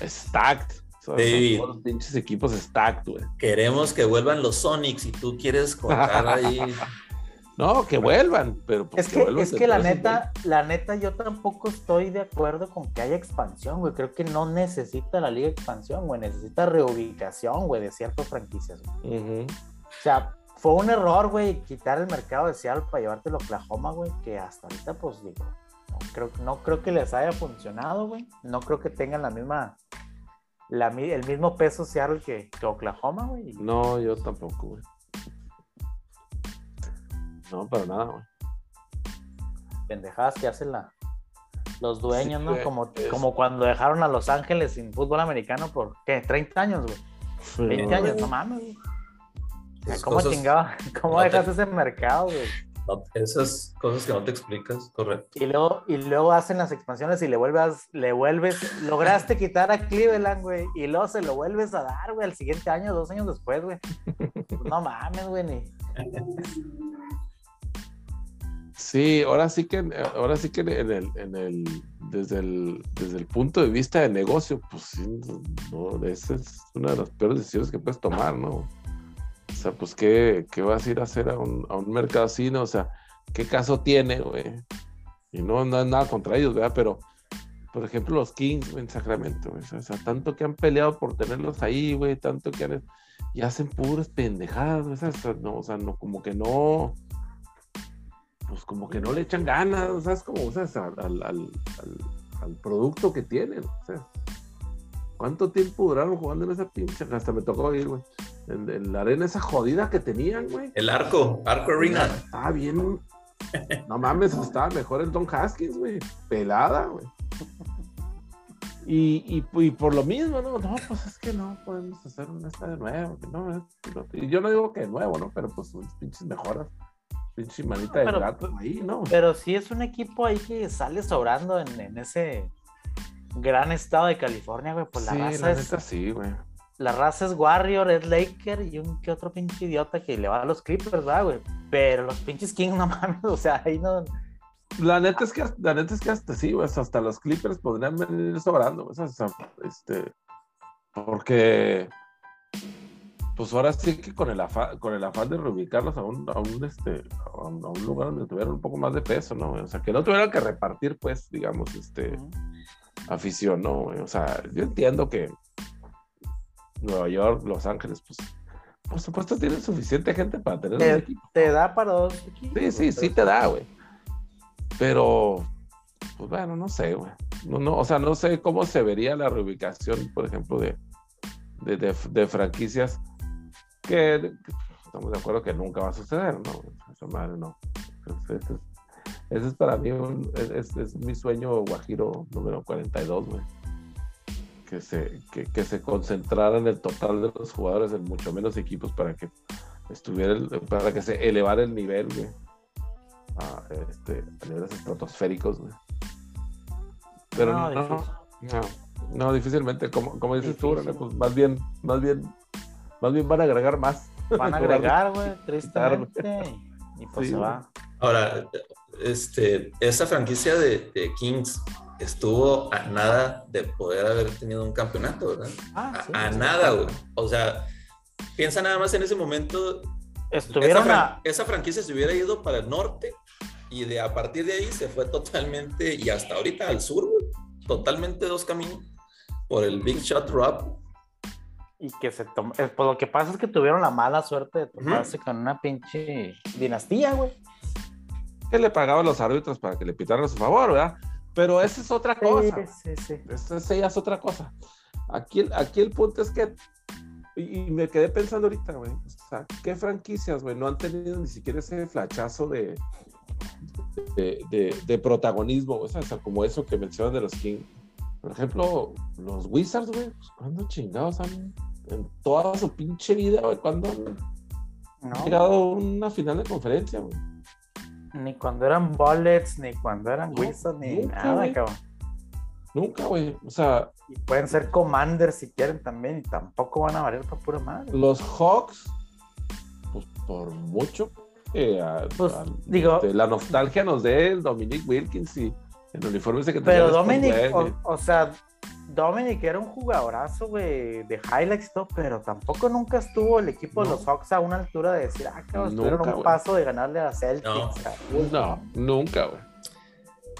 Stacked. Son, los pinches equipos stacked, güey. Queremos que vuelvan los Sonics y tú quieres contar ahí. (laughs) No, que vuelvan, pero pues, Es que, vuelvan es que la neta, la neta, yo tampoco estoy de acuerdo con que haya expansión, güey. Creo que no necesita la liga expansión, güey. Necesita reubicación, güey, de ciertas franquicias. güey. güey. Ujú. O sea, fue un error, güey, quitar el mercado de Seattle para llevártelo a Oklahoma, güey, que hasta ahorita, pues digo, no creo, no creo que les haya funcionado, güey. No creo que tengan la misma, la, el mismo peso Seattle que, que Oklahoma, güey. No, yo tampoco, güey. No, para nada, güey. pendejadas que hacen la, los dueños, Sí, ¿no? güey, Como, es- como cuando dejaron a Los Ángeles sin fútbol americano por, ¿qué? 30 años, güey. 20 No, años, güey. no mames, güey. Esas ¿Cómo cosas- chingaba? (laughs) ¿Cómo no te- dejas ese mercado, güey? no, esas cosas que no te explicas, correcto. Y luego, y luego hacen las expansiones y le vuelves, le vuelves, lograste quitar a Cleveland, güey, y luego se lo vuelves a dar, güey, al siguiente año, dos años después, güey. Pues no mames, güey, ni. Sí, ahora sí que, ahora sí que en el, en el, desde el, desde el punto de vista de negocio, pues sí, no, esa es una de las peores decisiones que puedes tomar, ¿no? O sea, pues, ¿qué, qué vas a ir a hacer a un, a un mercado así, no? O sea, ¿qué caso tiene, güey? Y no, no es nada contra ellos, ¿verdad? Pero, por ejemplo, los Kings, en Sacramento, o sea, tanto que han peleado por tenerlos ahí, güey, tanto que han, y hacen puras pendejadas, güey, o sea, no, o sea, no, como que no, pues como que no le echan ganas, ¿sabes? Como, o sea, al, al, al, al- al producto que tienen, o sea, ¿cuánto tiempo duraron jugando en esa pinche? Hasta me tocó ir, güey, en, en la arena esa jodida que tenían, güey. El arco, arco arena. Estaba bien, no mames, estaba mejor el Don Haskins, güey, pelada, güey. Y, y, y por lo mismo, ¿no? No, pues es que no podemos hacer un estadio nuevo. que no, es- no. Y yo no digo que nuevo, ¿no? Pero pues unas pinches mejoras. Pinche manita de Pero- gato ahí, ¿no? Pero sí es un equipo ahí que sale sobrando en, en ese gran estado de California, güey. Pues la sí, raza la es. neta sí, güey. La raza es Warrior, es Laker y un que otro pinche idiota que le va a los Clippers, ¿verdad, güey? Pero los pinches Kings, (laughs) no mames, o sea, ahí no. La neta es que, la neta es que hasta sí, güey, hasta los Clippers podrían venir sobrando, güey, o sea, este, porque, pues ahora sí que con el afán, con el afán de reubicarlos a un, a un, este, a un, a un lugar donde tuvieran un poco más de peso, ¿no? O sea, que no tuvieran que repartir, pues, digamos, este, afición, ¿no? O sea, yo entiendo que Nueva York, Los Ángeles, pues, por supuesto tienen suficiente gente para tener un Te, equipo. te da para dos equipos. Sí, sí, sí te da, güey. Pero, pues bueno, no sé, güey. No, no, o sea, no sé cómo se vería la reubicación, por ejemplo, de, de, de- de franquicias que, estamos de acuerdo que nunca va a suceder, ¿no? Esa madre no. Ese es, ese es para mí un- es, es- mi sueño guajiro número 42, güey. Que se, que, que se concentrara en el total de los jugadores en mucho menos equipos para que estuviera el- para que se elevara el nivel, güey. A, este, a niveles estratosféricos, güey. Pero No, no, no, difícil. no, difícilmente, como, como dices tú, Difícil. René, pues más bien, más bien, más bien van a agregar más. Van a (laughs) agregar, güey, tristemente. Y, y pues Sí, se va. Ahora, este, esa franquicia de, de Kings estuvo a nada de poder haber tenido un campeonato, ¿verdad? Ah, A, sí, a sí. nada, güey. O sea, piensa nada más en ese momento. Estuvieron esa, fran- a. esa franquicia se hubiera ido para el norte y de a partir de ahí se fue totalmente y hasta ahorita al sur, güey. Totalmente dos caminos por el Big Shot Rob. Y que se tomó. eh, Pues lo que pasa es que tuvieron la mala suerte de tomarse con una pinche dinastía, güey. Que le pagaba a los árbitros para que le pitaran a su favor, ¿verdad? Pero esa es otra cosa. Sí, sí, sí. Esa es otra cosa. Aquí, el- aquí el punto es que, y, y me quedé pensando ahorita, güey, o sea, ¿qué franquicias, güey, no han tenido ni siquiera ese flachazo de, de, de- de protagonismo, o sea, o sea, como eso que mencionan de los King? Por ejemplo, los Wizards, güey, pues, ¿cuándo chingados han, en toda su pinche vida, güey, cuándo han No, llegado a una final de conferencia, güey? ni cuando eran Bullets, ni cuando eran No, Wizards, ni nunca, nada, güey. cabrón. Nunca, güey, o sea, Y pueden ser Commanders si quieren también, y tampoco van a valer para pura madre. Los Hawks, pues por mucho, eh, a- Pues, a- digo- de la nostalgia nos dé el Dominic Wilkins y el uniforme ese que Pero Dominic, o, o sea, Dominic era un jugadorazo, güey, de highlights y todo, pero tampoco nunca estuvo el equipo de los Hawks a una altura de decir, ah, cabrón, estuvieron Nunca, un paso de ganarle a Celtics. No. No, nunca, güey.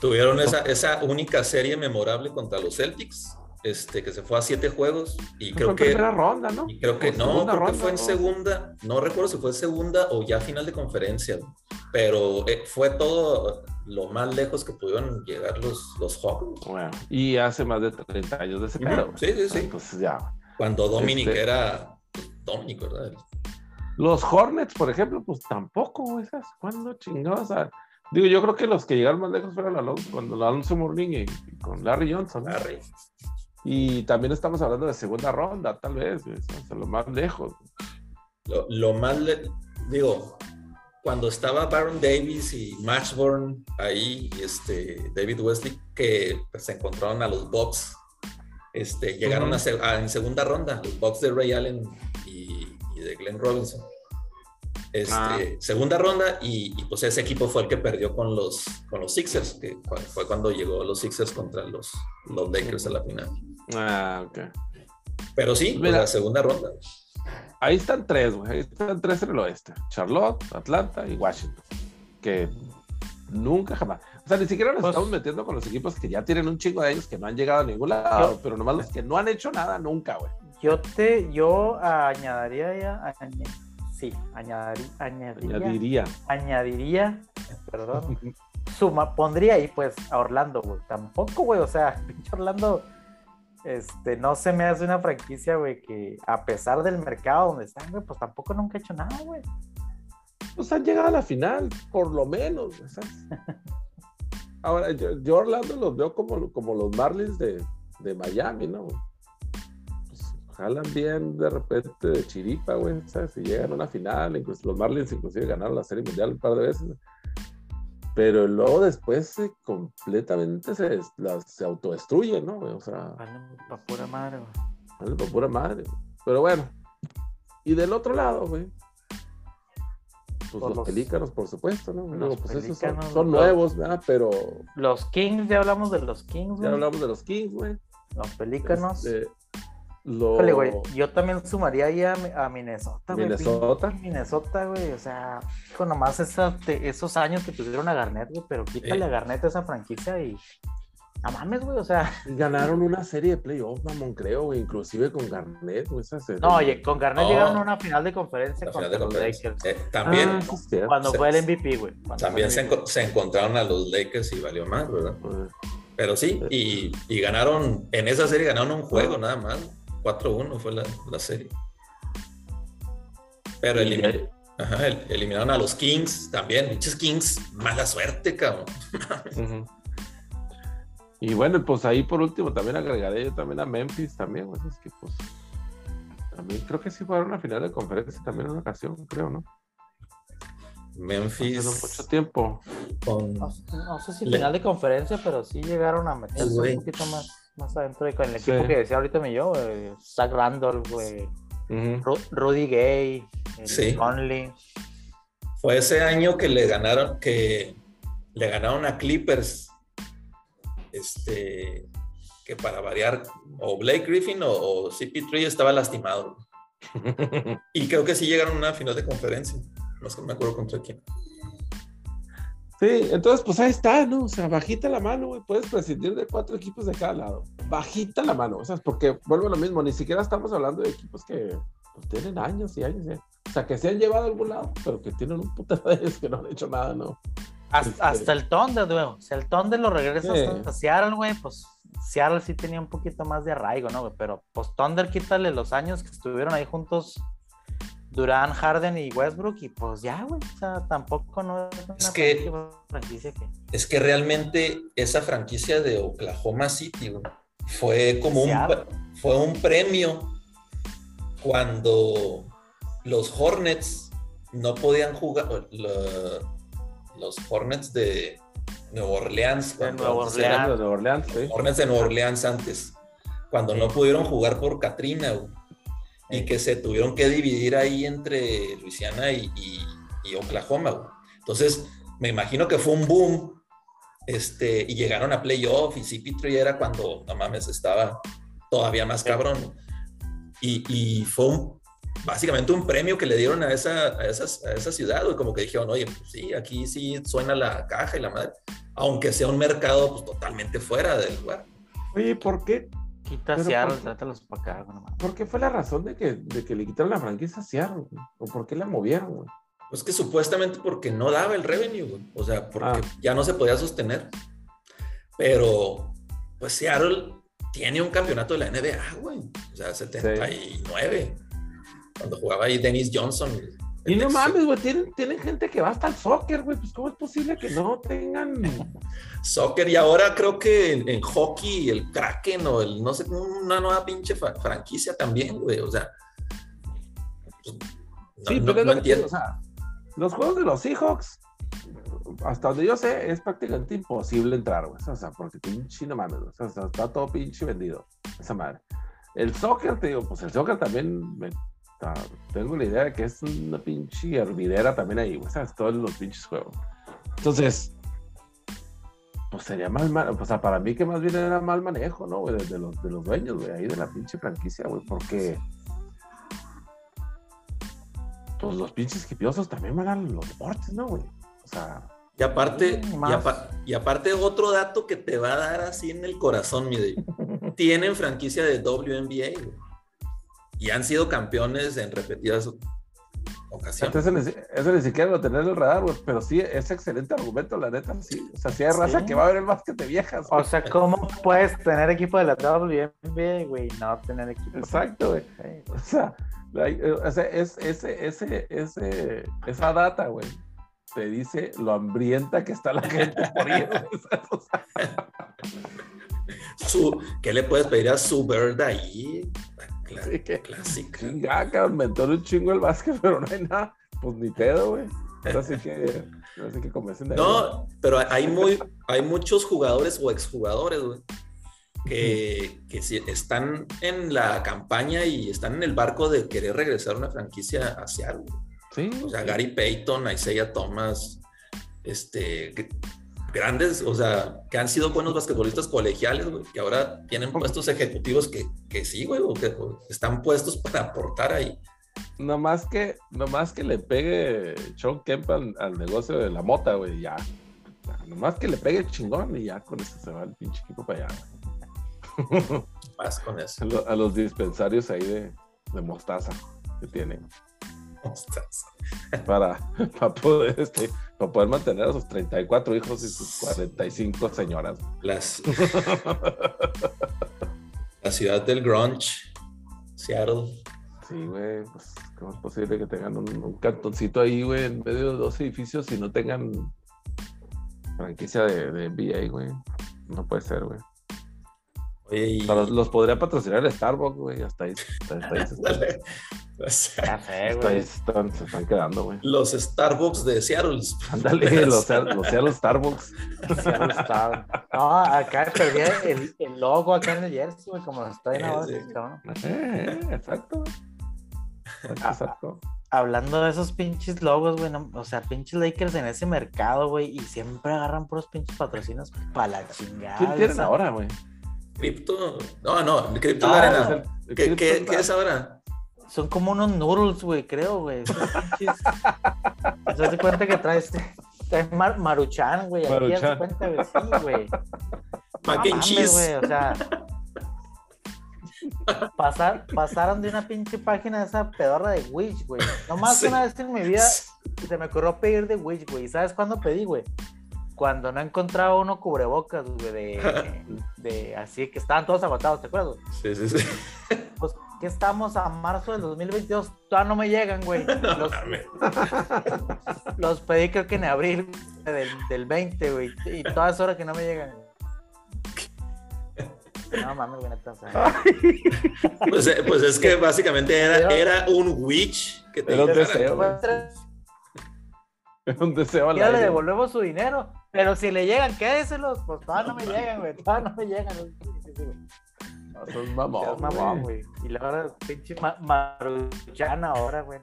Tuvieron esa, esa única serie memorable contra los Celtics, este, que se fue a siete juegos y Fue creo en que primera ronda, ¿no? Y creo que no, creo que fue en segunda, no recuerdo si fue segunda o ya final de conferencia, pero eh, fue todo lo más lejos que pudieron llegar los, los Hawks. Bueno, y hace más de 30 años de ese pedo. sí, sí, sí. Entonces ya. Cuando Dominic Este- era pues, Dominic, ¿verdad? Los Hornets, por ejemplo, pues tampoco. ¿sabes? ¿Cuándo chingados? a- Digo, yo creo que los que llegaron más lejos fueron Alonso, cuando Alonso Morning y, y con Larry Johnson. ¿no? Larry. Y también estamos hablando de segunda ronda, tal vez, o sea, lo más lejos. Lo, lo más, le- digo, cuando estaba Baron Davis y Matchborn ahí, y este, David Wesley, que pues, se encontraron a los Bucks, este, llegaron Ujú. a se- a- en segunda ronda, los Bucks de Ray Allen y, y de Glenn Robinson. Este, Ah. Segunda ronda, y, y, pues ese equipo fue el que perdió con los, con los Sixers, que fue- fue cuando llegó los Sixers contra los, los Lakers a la final. Ah, ok. Pero sí, Mira. la segunda ronda. Ahí están tres, güey. Ahí están tres en el oeste. Charlotte, Atlanta y Washington. Que nunca jamás. O sea, ni siquiera nos Pues- estamos metiendo con los equipos que ya tienen un chingo de ellos que no han llegado a ningún lado, Yo- pero nomás los que no han hecho nada nunca, güey. Yo te, yo añadiría ya, añ- sí, añadiría, añadiría, añadiría, perdón, suma, pondría ahí pues a Orlando, güey. Tampoco, güey, o sea, (laughs) pinche Orlando, este, no se me hace una franquicia, güey, que a pesar del mercado donde están, güey, pues tampoco nunca ha hecho nada, güey. Pues han llegado a la final, por lo menos. ¿sabes? (laughs) Ahora, yo, yo Orlando los veo como, como los Marlins de, de Miami, ¿no? Pues, jalan bien de repente de chiripa, güey, ¿sabes? Y llegan a una final, incluso los Marlins inclusive ganaron la Serie Mundial un par de veces. Pero luego después se completamente se, las- se autodestruyen, ¿no? O sea, Vale, pa' pura madre, güey. Vale, por pura madre. Pero bueno. Y del otro lado, güey. Pues los, los- pelícanos, por supuesto, ¿no? los Luego, pues esos son, pelícanos, son los- nuevos, ¿verdad? Pero Los Kings, ya hablamos de los Kings, ya güey. hablamos de los Kings, güey. Los Pelícanos. Este, lo- Híjole, güey, yo también sumaría ahí a, a Minnesota, güey. Minnesota. Minnesota, güey. O sea, con nomás esa- te- esos años que tuvieron a Garnett, güey, pero quítale Sí. a Garnett esa franquicia y. No mames, güey, o sea. Ganaron una serie de playoffs, mamón, creo, güey. Inclusive con Garnett, güey. esa serie. No, oye, con Garnett llegaron a una final de conferencia de los conferencia. Lakers. Eh, también, Ah. Cuando se- fue el MVP, güey. también se, enco- se encontraron a los Lakers y valió más, ¿verdad? Eh, Pero sí, y, y ganaron, en esa serie ganaron un juego Ah. nada más. 4-1 fue la, la serie. Pero y elimin- de- ajá, el- eliminaron a los Kings también. Pinches Kings, mala suerte, cabrón. (laughs) Y bueno, pues ahí por último también agregaré yo también a Memphis también, güey. Es que pues también creo que sí fueron a una final de conferencia también en una ocasión, creo, ¿no? Hace Memphis mucho tiempo. con No, no sé si Le- final de conferencia, pero sí llegaron a meterse un poquito más, más adentro de- con el equipo Sí. que decía ahorita mi yo, güey, Zach Randolph, güey. Ru- Rudy Gay, el Sí. Conley. Fue ese año que le ganaron, que le ganaron a Clippers. Este, que para variar, o Blake Griffin o, o CP3 estaba lastimado. (laughs) Y creo que sí llegaron a una final de conferencia. No sé, me acuerdo contra quién. Sí, entonces pues ahí está, ¿no? O sea, bajita la mano, güey. Puedes prescindir de cuatro equipos de cada lado. Bajita la mano, o sea, porque vuelvo a lo mismo, ni siquiera estamos hablando de equipos que pues, tienen años y años, ¿eh? O sea, que se han llevado a algún lado, pero que tienen un puto (laughs) de ellos que no han hecho nada, ¿no? Hasta, Este- hasta el Thunder, güey. Si el Thunder lo regresa Sí. hasta Seattle, güey, pues Seattle sí tenía un poquito más de arraigo, ¿no? güey? Pero pues Thunder quítale los años que estuvieron ahí juntos Durán, Harden y Westbrook y pues ya, güey. O sea, tampoco no es una Es que- franquicia- que... Es que realmente esa franquicia de Oklahoma City güey, fue como un, fue un premio cuando los Hornets no podían jugar. la- los Hornets de Nueva Orleans. cuando Nueva Orleans. eran de Nueva Orleans, sí. Hornets de Nueva Orleans antes. Cuando no pudieron jugar por Katrina. güey, y Sí. que se tuvieron que dividir ahí entre Luisiana y, y- y Oklahoma. güey. Entonces, me imagino que fue un boom. Este, y llegaron a playoff y CP3 era cuando, no mames, estaba todavía más cabrón. Y, y fue un- básicamente un premio que le dieron a esa, a esas- a esa ciudad, güey, como que dijeron, oye, pues sí, aquí sí suena la caja y la madre, aunque sea un mercado pues, totalmente fuera del lugar. Oye, ¿por qué? Quita Pero Seattle, por- trátalos para acá, güey. nomás. ¿Por qué fue la razón de que, de que le quitaron la franquicia a Seattle? güey? ¿O por qué la movieron? güey? Pues que supuestamente porque no daba el revenue, güey. o sea, porque Ah. ya no se podía sostener. Pero, pues Seattle tiene un campeonato de la NBA, güey. O sea, 79. Cuando jugaba ahí Dennis Johnson. Y no mames, güey, tienen, tienen gente que va hasta el soccer, güey. Pues, ¿cómo es posible que no tengan. Soccer y ahora creo que en, en hockey el Kraken o el, no sé, una nueva pinche franquicia también, güey. O sea, pues, no, sí, no- pero es no que entiendo. o sea, los juegos de los Seahawks, hasta donde yo sé, es prácticamente imposible entrar, güey. O sea, porque pinche no mames. O sea, está todo pinche vendido, esa madre. El soccer, te digo, pues el soccer también me- tengo la idea de que es una pinche hervidera también ahí, güey. ¿Sabes? Todos los pinches juegos. Entonces, pues sería mal, mal, o sea, para mí que más bien era mal manejo, ¿no, güey? De, de los, de los dueños, güey, ahí de la pinche franquicia, güey, porque pues los pinches hipiosos también van a los deportes, ¿no, güey? O sea, Y aparte, y, más. apa- y aparte otro dato que te va a dar así en el corazón, mi Dave. (laughs) Tienen franquicia de WNBA, güey. Y han sido campeones en repetidas ocasiones. entonces eso ni, siquiera lo tener en el radar, güey, pero sí, es excelente argumento, la neta, sí. O sea, sí hay raza Sí. que va a ver el básquet de viejas. O sea, ¿cómo puedes tener equipo de la WNBA, güey, y no tener equipo? Exacto, güey. O sea, la- eh, o sea, es, ese, ese, ese, esa data, güey, te dice lo hambrienta que está la gente por ir, güey, ¿sabes? (laughs) O sea, Su- ¿Qué le puedes pedir a su bird ahí? Que- clásica. Chinga, cabrón, me un chingo el básquet, (laughs) pero no hay nada. Pues ni pedo, güey. Así que, así que de ahí. No, pero hay, muy, hay muchos jugadores o exjugadores, güey, que, que están en la campaña y están en el barco de querer regresar a una franquicia hacia algo. Sí, O sea. Gary Payton, Isaiah Thomas, este, grandes, o sea, que han sido buenos basquetbolistas colegiales, güey, que ahora tienen puestos ejecutivos que, que sí, güey, o que o están puestos para aportar ahí. Nomás que, nomás que le pegue Sean Kemp al, al negocio de la mota, güey, ya. Nomás que le pegue chingón y ya con eso se va el pinche equipo para allá. güey. (laughs) Más con eso. A los dispensarios ahí de, de mostaza que tienen (laughs) Para, para, poder, este, para poder mantener a sus 34 hijos y sus 45 señoras. Las, la ciudad del grunge, Seattle. Sí, güey, pues ¿cómo es posible que tengan un, un cantoncito ahí, güey, en medio de dos edificios y no tengan franquicia de, de NBA, güey? No puede ser, güey. Oye, y... O sea, los, los podría patrocinar el Starbucks, güey, hasta ahí, hasta, hasta ahí se (laughs) están, Dale. O sea, Ya sé, hasta ahí güey. se están, se están quedando, güey. los Starbucks de Seattle. Ándale, (laughs) los, los, los Starbucks. Seattle Star. No, acá perdí el, el logo acá en el jersey, güey, como está ahí ahora, Sí. Eh, exacto. Ah, Exacto. Hablando de esos pinches logos, güey, no- o sea, pinches Lakers en ese mercado, güey, y siempre agarran puros pinches patrocinos para la chingada. ¿Quién tienen ahora, güey? Cripto. No, no, Cripto Ah, la arena. el- ¿Qué, Crypto qué- es qué es ahora? son como unos noodles, güey, creo, güey. Pinches- ¿Te das cuenta que traes, traes mar- maruchan, güey? Aquí Maruchan. cuenta, güey, sí, güey. Mac and cheese. güey, o sea. pasar- pasaron de una pinche página de esa pedorra de Wish, güey. Nomás Sí. una vez en mi vida se me ocurrió pedir de Wish, güey. ¿Y sabes cuándo pedí, güey? Cuando no encontraba uno cubrebocas, güey, de, (laughs) de así que estaban todos agotados, ¿te acuerdas? Sí, sí, sí. (laughs) Pues que estamos a marzo del 2022, todavía no me llegan, güey. (laughs) Los, pedí creo que en abril del, del 20, güey. Y todas horas que no me llegan. No mames, güey, neta, o sea, Pues, eh, pues es que básicamente era, era un witch que te Era un deseo, güey. (laughs) días le devolvemos su dinero. Pero si le llegan, quédeselos. Pues todavía no me (laughs) llegan, güey. Todavía no me llegan. No seas mamón, Seas mamón, güey. Y luego, pinche ma maruchan ahora, güey.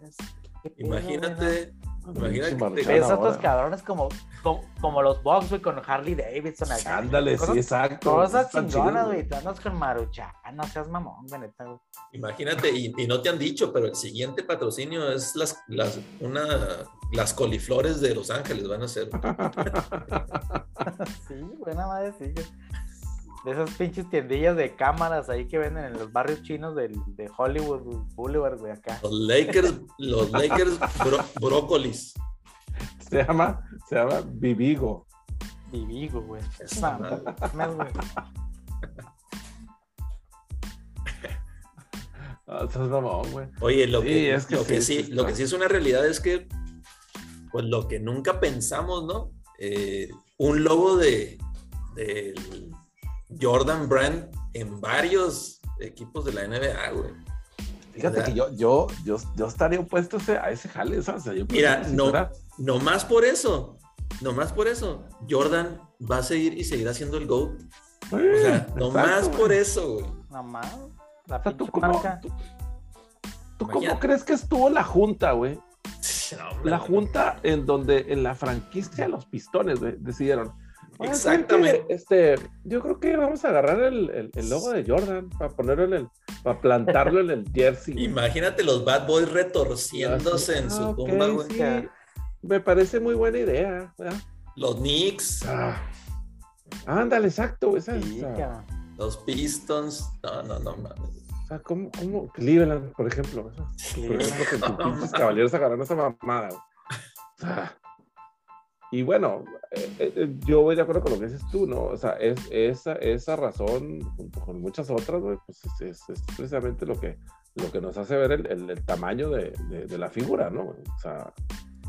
¿Qué pedo, güey? Imagínate, imagínate que Maruchan Ves a ahora. estos cabrones como, como, como los Box, güey, con Harley Davidson. acá. Ándale, sí, exacto. Cosas chingonas, güey. Tú andas con Maruchan, no seas mamón, güey, neta, güey. imagínate, y, y no te han dicho, pero el siguiente patrocinio es las, las, una, las coliflores de Los Ángeles van a ser. (laughs) Sí, buena madre, sí. De esas pinches tiendillas de cámaras ahí que venden en los barrios chinos del, de Hollywood Boulevard, güey, acá. Los Lakers, los Lakers bro- brócolis. Se llama, se llama Vivigo. Vivigo, güey. Mames, güey. Estás mamón, güey. Oye, lo, Sí, que, es que lo, sí, que sí sí, lo que sí es una realidad es que, pues lo que nunca pensamos, ¿no? Eh, un logo de, del Jordan Brand en varios equipos de la NBA, güey. Fíjate ¿Verdad? que yo, yo, yo, yo estaría opuesto a ese, jale, ¿sabes? O sea, yo Mira, si no, fuera- nomás por eso, nomás por eso, Jordan va a seguir y seguirá siendo el GOAT. O sea, Exacto, nomás güey. por eso, güey. Nomás. La O sea, ¿tú cómo, marca. tú, tú cómo Imagínate. crees que estuvo la junta, güey? (laughs) No, La no. junta en donde en la franquicia los pistones, güey, decidieron. "Oye, ¿saben Exactamente. Este, yo creo que vamos a agarrar el, el- el logo de Jordan para ponerlo en el, para plantarlo en el jersey. güey". Imagínate los Bad Boys retorciéndose en su Ah, ok, tumba, güey. sí. Me parece muy buena idea. ¿verdad? Los Knicks, Ah. Ándale, exacto. güey, esa- Sí, esa- cabrón. los Pistons. No, no, no mames. o sea, ¿cómo, cómo Cleveland, por ejemplo? Por ejemplo, que tus caballeros agarraron esa mamada. güey. O sea, y bueno, eh, eh, yo voy de acuerdo con lo que dices tú, ¿no? O sea, es, esa, esa razón, junto con muchas otras, güey, pues es, es- es precisamente lo que, lo que nos hace ver el, el- el tamaño de, de- de la figura, ¿no? güey? O sea,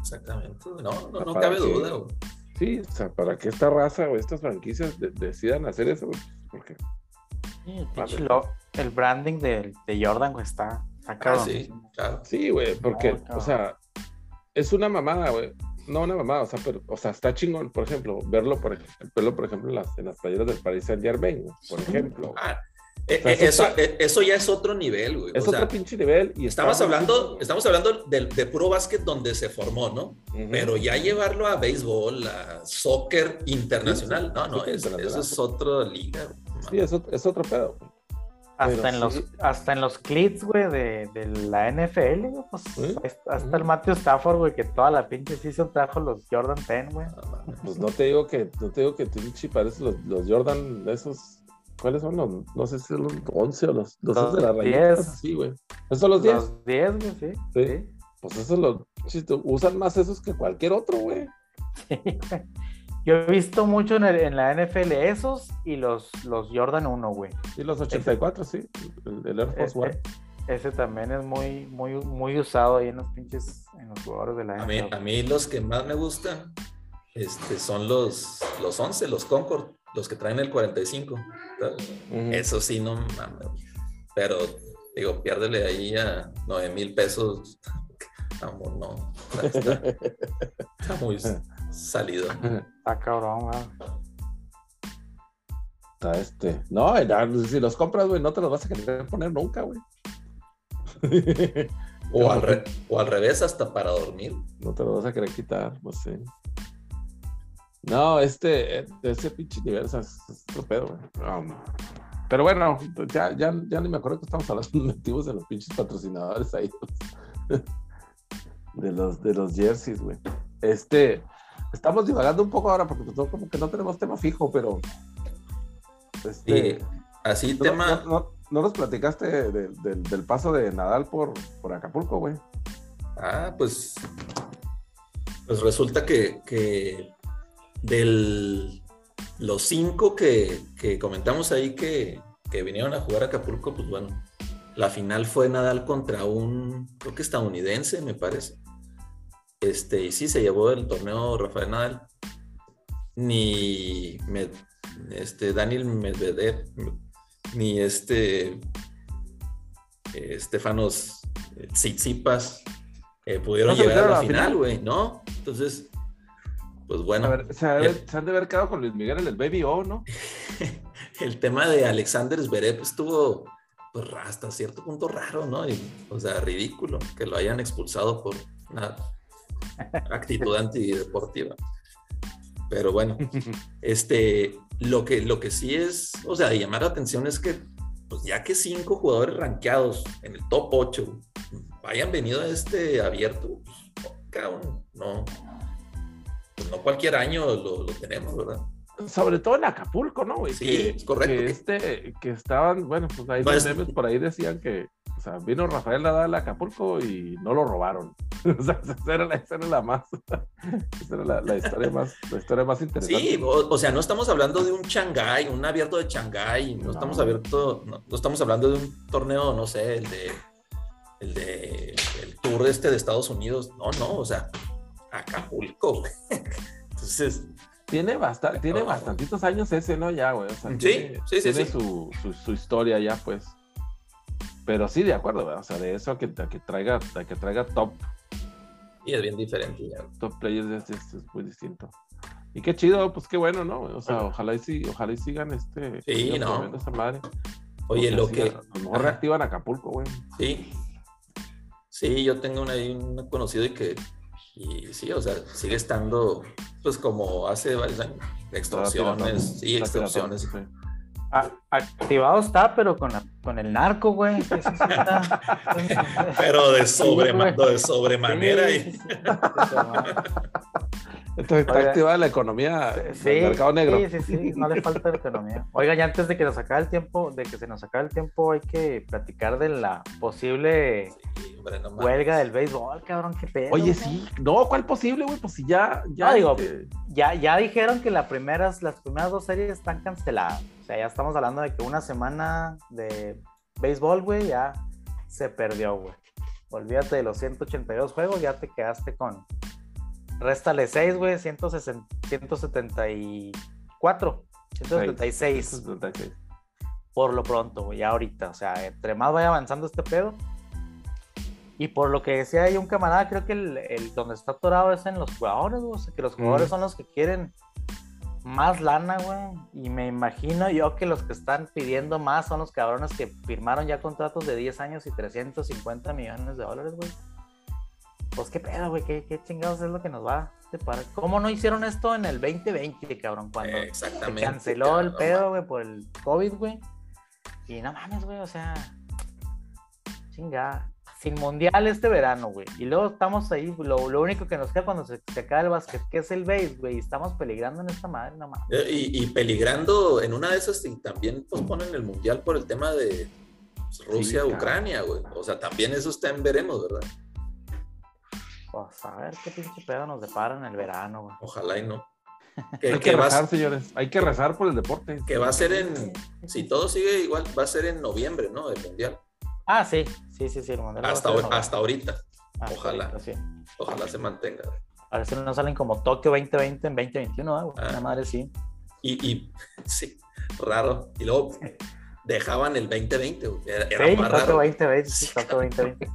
Exactamente. No, no, no cabe que- duda, güey. sí, o sea, para que esta raza o estas franquicias de- decidan hacer eso, güey, porque Sí, el, el branding de, de Jordan, güey, está, está Ah, sí, claro. Sí, güey, porque, o sea, es una mamada, güey. No una mamada, o sea, pero, o sea, está chingón, por ejemplo, verlo, por ejemplo, verlo, por ejemplo, en las, en las playeras del Paris Saint Germain, por ejemplo. Ah, O sea, eh, eso eso, está- eso ya es otro nivel, güey. es O sea, otro pinche nivel y estamos hablando, chingón. estamos hablando del- de, puro básquet donde se formó, ¿no? Ujú. Pero ya llevarlo a béisbol, a soccer internacional, no, no, soccer es, internacional. eso es otra liga. güey. Sí, es, es otro pedo. güey. Hasta, en los, hasta en los clits, güey, de, de la NFL, güey, pues hasta el Matthew Stafford, güey, que toda la pinche season trajo los Jordan 10, güey. Pues no te digo que, no te digo que pinche parecen los, los Jordan, esos, ¿cuáles son los? No sé si son los 11 o los, los, Los de la 10. rayita, sí, güey. ¿Esos son los 10? Los 10, güey, sí. Sí. Sí. Pues esos los, usan más esos que cualquier otro, güey. Sí, güey. Yo he visto mucho en, el- en la NFL esos y los, los Jordan 1, güey. Y los 84, sí. El, el Air Force One. Ese, ese también es muy, muy, muy usado ahí en los pinches, en los jugadores de la A mí, NFL. a mí los que más me gustan este, son los, los 11, los Concord, los que traen el 45. Ujú. Eso sí, no mames. Pero, digo, piérdele ahí a 9 mil pesos. (laughs) Vamos, no. Está, está muy salido. (laughs) Está cabrón, güey. Está este. No, si los compras, güey, no te los vas a querer poner nunca, güey. (laughs) O al, re- o al revés, hasta para dormir. No te los vas a querer quitar, no sé. No, este, eh, ese pinche nivel, es, es otro pedo, güey. Um, Pero bueno, ya, ya, ya ni me acuerdo que estamos hablando metimos en los pinches patrocinadores ahí. (laughs) De los, de los jerseys, güey. Este, estamos divagando un poco ahora porque pues, como que no tenemos tema fijo, pero. Este, así no, tema. No, no, nos platicaste de, de, del paso de Nadal por, por Acapulco, güey. Ah, pues. Pues resulta que, que del los cinco que, que comentamos ahí que, que, vinieron a jugar a Acapulco, pues bueno, la final fue Nadal contra un, creo que estadounidense, me parece. Este, y sí, se llevó el torneo Rafael Nadal. Ni Med, este, Daniel Medvedev, ni este Estefanos Tsitsipas eh, pudieron no llegar a la, la final, güey, ¿no? Entonces, pues bueno. A ver, se, el, se, han de haber quedado con Luis Miguel en el Baby O, ¿no? (laughs) el tema de Alexander Zverev estuvo pues, hasta cierto punto raro, ¿no? Y, o sea, ridículo que lo hayan expulsado por una actitud antideportiva. Pero bueno, (laughs) este, lo que, lo que sí es, o sea, de llamar la atención es que, pues ya que cinco jugadores rankeados en el top 8 hayan venido a este abierto, pues, cabrón, no, pues no cualquier año lo, lo, tenemos, ¿verdad? Sobre todo en Acapulco, ¿no, güey? Sí, que, es correcto. Que, este, que estaban, bueno, pues ahí No, los es- memes por ahí decían que, o sea, vino Rafael Nadal a Acapulco y no lo robaron. (laughs) o sea, esa era la, esa era la más, (laughs) esa era la, la historia más, la historia más interesante. Sí, o, o, sea, no estamos hablando de un Shanghái, un abierto de Shanghái, no, No. estamos abierto, no, no estamos hablando de un torneo, no sé, el de el de el tour este de Estados Unidos, no, no, o sea, Acapulco, güey. (laughs) Entonces, Tiene, basta, tiene No. bastantitos años ese, ¿no? Ya, güey. O sea, Sí, tiene, sí, sí, tiene sí. Su, su, su historia ya, pues. Pero sí, de acuerdo, güey. O sea, de eso a que, a que traiga, a que traiga top, y es bien diferente ya. top players es, es, es muy distinto. Y qué chido, pues qué bueno, ¿no? O sea, ojalá y, sí, ojalá y sigan este. Sí, sigan no. esa madre. Oye, O sea, lo sí, que A lo mejor reactivan Acapulco, güey. Sí. Sí, yo tengo un, un conocido y que, y sí, o sea, sigue estando, pues como hace varios años, extorsiones, sí, extorsiones. sí. Activado está, pero con, la- con el narco, güey. Sí, está. (laughs) Pero de, Sí, güey. de sobremanera. Sí, y- Entonces está Oiga. activada la economía Sí, del mercado negro. Sí, sí, sí, no le falta economía. Oiga, ya antes de que nos acabe el tiempo, de que se nos acabe el tiempo, hay que platicar de la posible Sí, hombre, no mames. huelga del béisbol, cabrón, qué pedo. Oye, sí, no, ¿cuál posible, güey? Pues si ya, ya. No, digo, este, Ya, ya dijeron que las primeras, las primeras dos series están canceladas. O sea, ya estamos hablando de que una semana de béisbol, güey, ya se perdió, güey. Olvídate de los 182 juegos, ya te quedaste con. Réstale 6, güey, 160 174, 176 176. por lo pronto, güey, ya ahorita. O sea, entre más vaya avanzando este pedo. Y por lo que decía ahí un camarada, creo que el, el donde está atorado es en los jugadores, güey. O sea, que los jugadores Mm. son los que quieren más lana, güey. Y me imagino yo que los que están pidiendo más son los cabrones que firmaron ya contratos de 10 años y 350 millones de dólares, güey. Pues qué pedo, güey, ¿Qué, qué chingados es lo que nos va a separar. ¿Cómo no hicieron esto en el 2020, cabrón? Cuando se canceló el pedo, güey, por el COVID, güey. Y no mames, güey, o sea, chinga. Sin mundial este verano, güey. Y luego estamos ahí, lo, lo único que nos queda cuando se, se acaba el básquet, que es el base, güey. Y estamos peligrando en esta madre, no mames. Eh, Y, y peligrando en una de esas y también posponen el mundial por el tema de pues, Rusia, cabrón. Ucrania, güey. O sea, también eso está en veremos, ¿verdad? Pues a ver qué pinche pedo nos depara en el verano, güey. Ojalá y no. (laughs) Hay Que, que que va, rezar, señores. Hay que rezar por el deporte. que va a ser en, si todo sigue igual, va a ser en noviembre, ¿no? El mundial. Ah, sí, sí, sí, sí. el mundial Hasta, hasta ahorita. Ojalá. ahorita, sí. Ojalá se mantenga. A ver si no salen como Tokio 2020 en 2021, ¿eh, güey. Ah. Una madre sí. Y, y sí, raro. Y luego dejaban el 2020, güey. Era, era Sí, más Tokio raro. 2020, sí, Tokio 2020.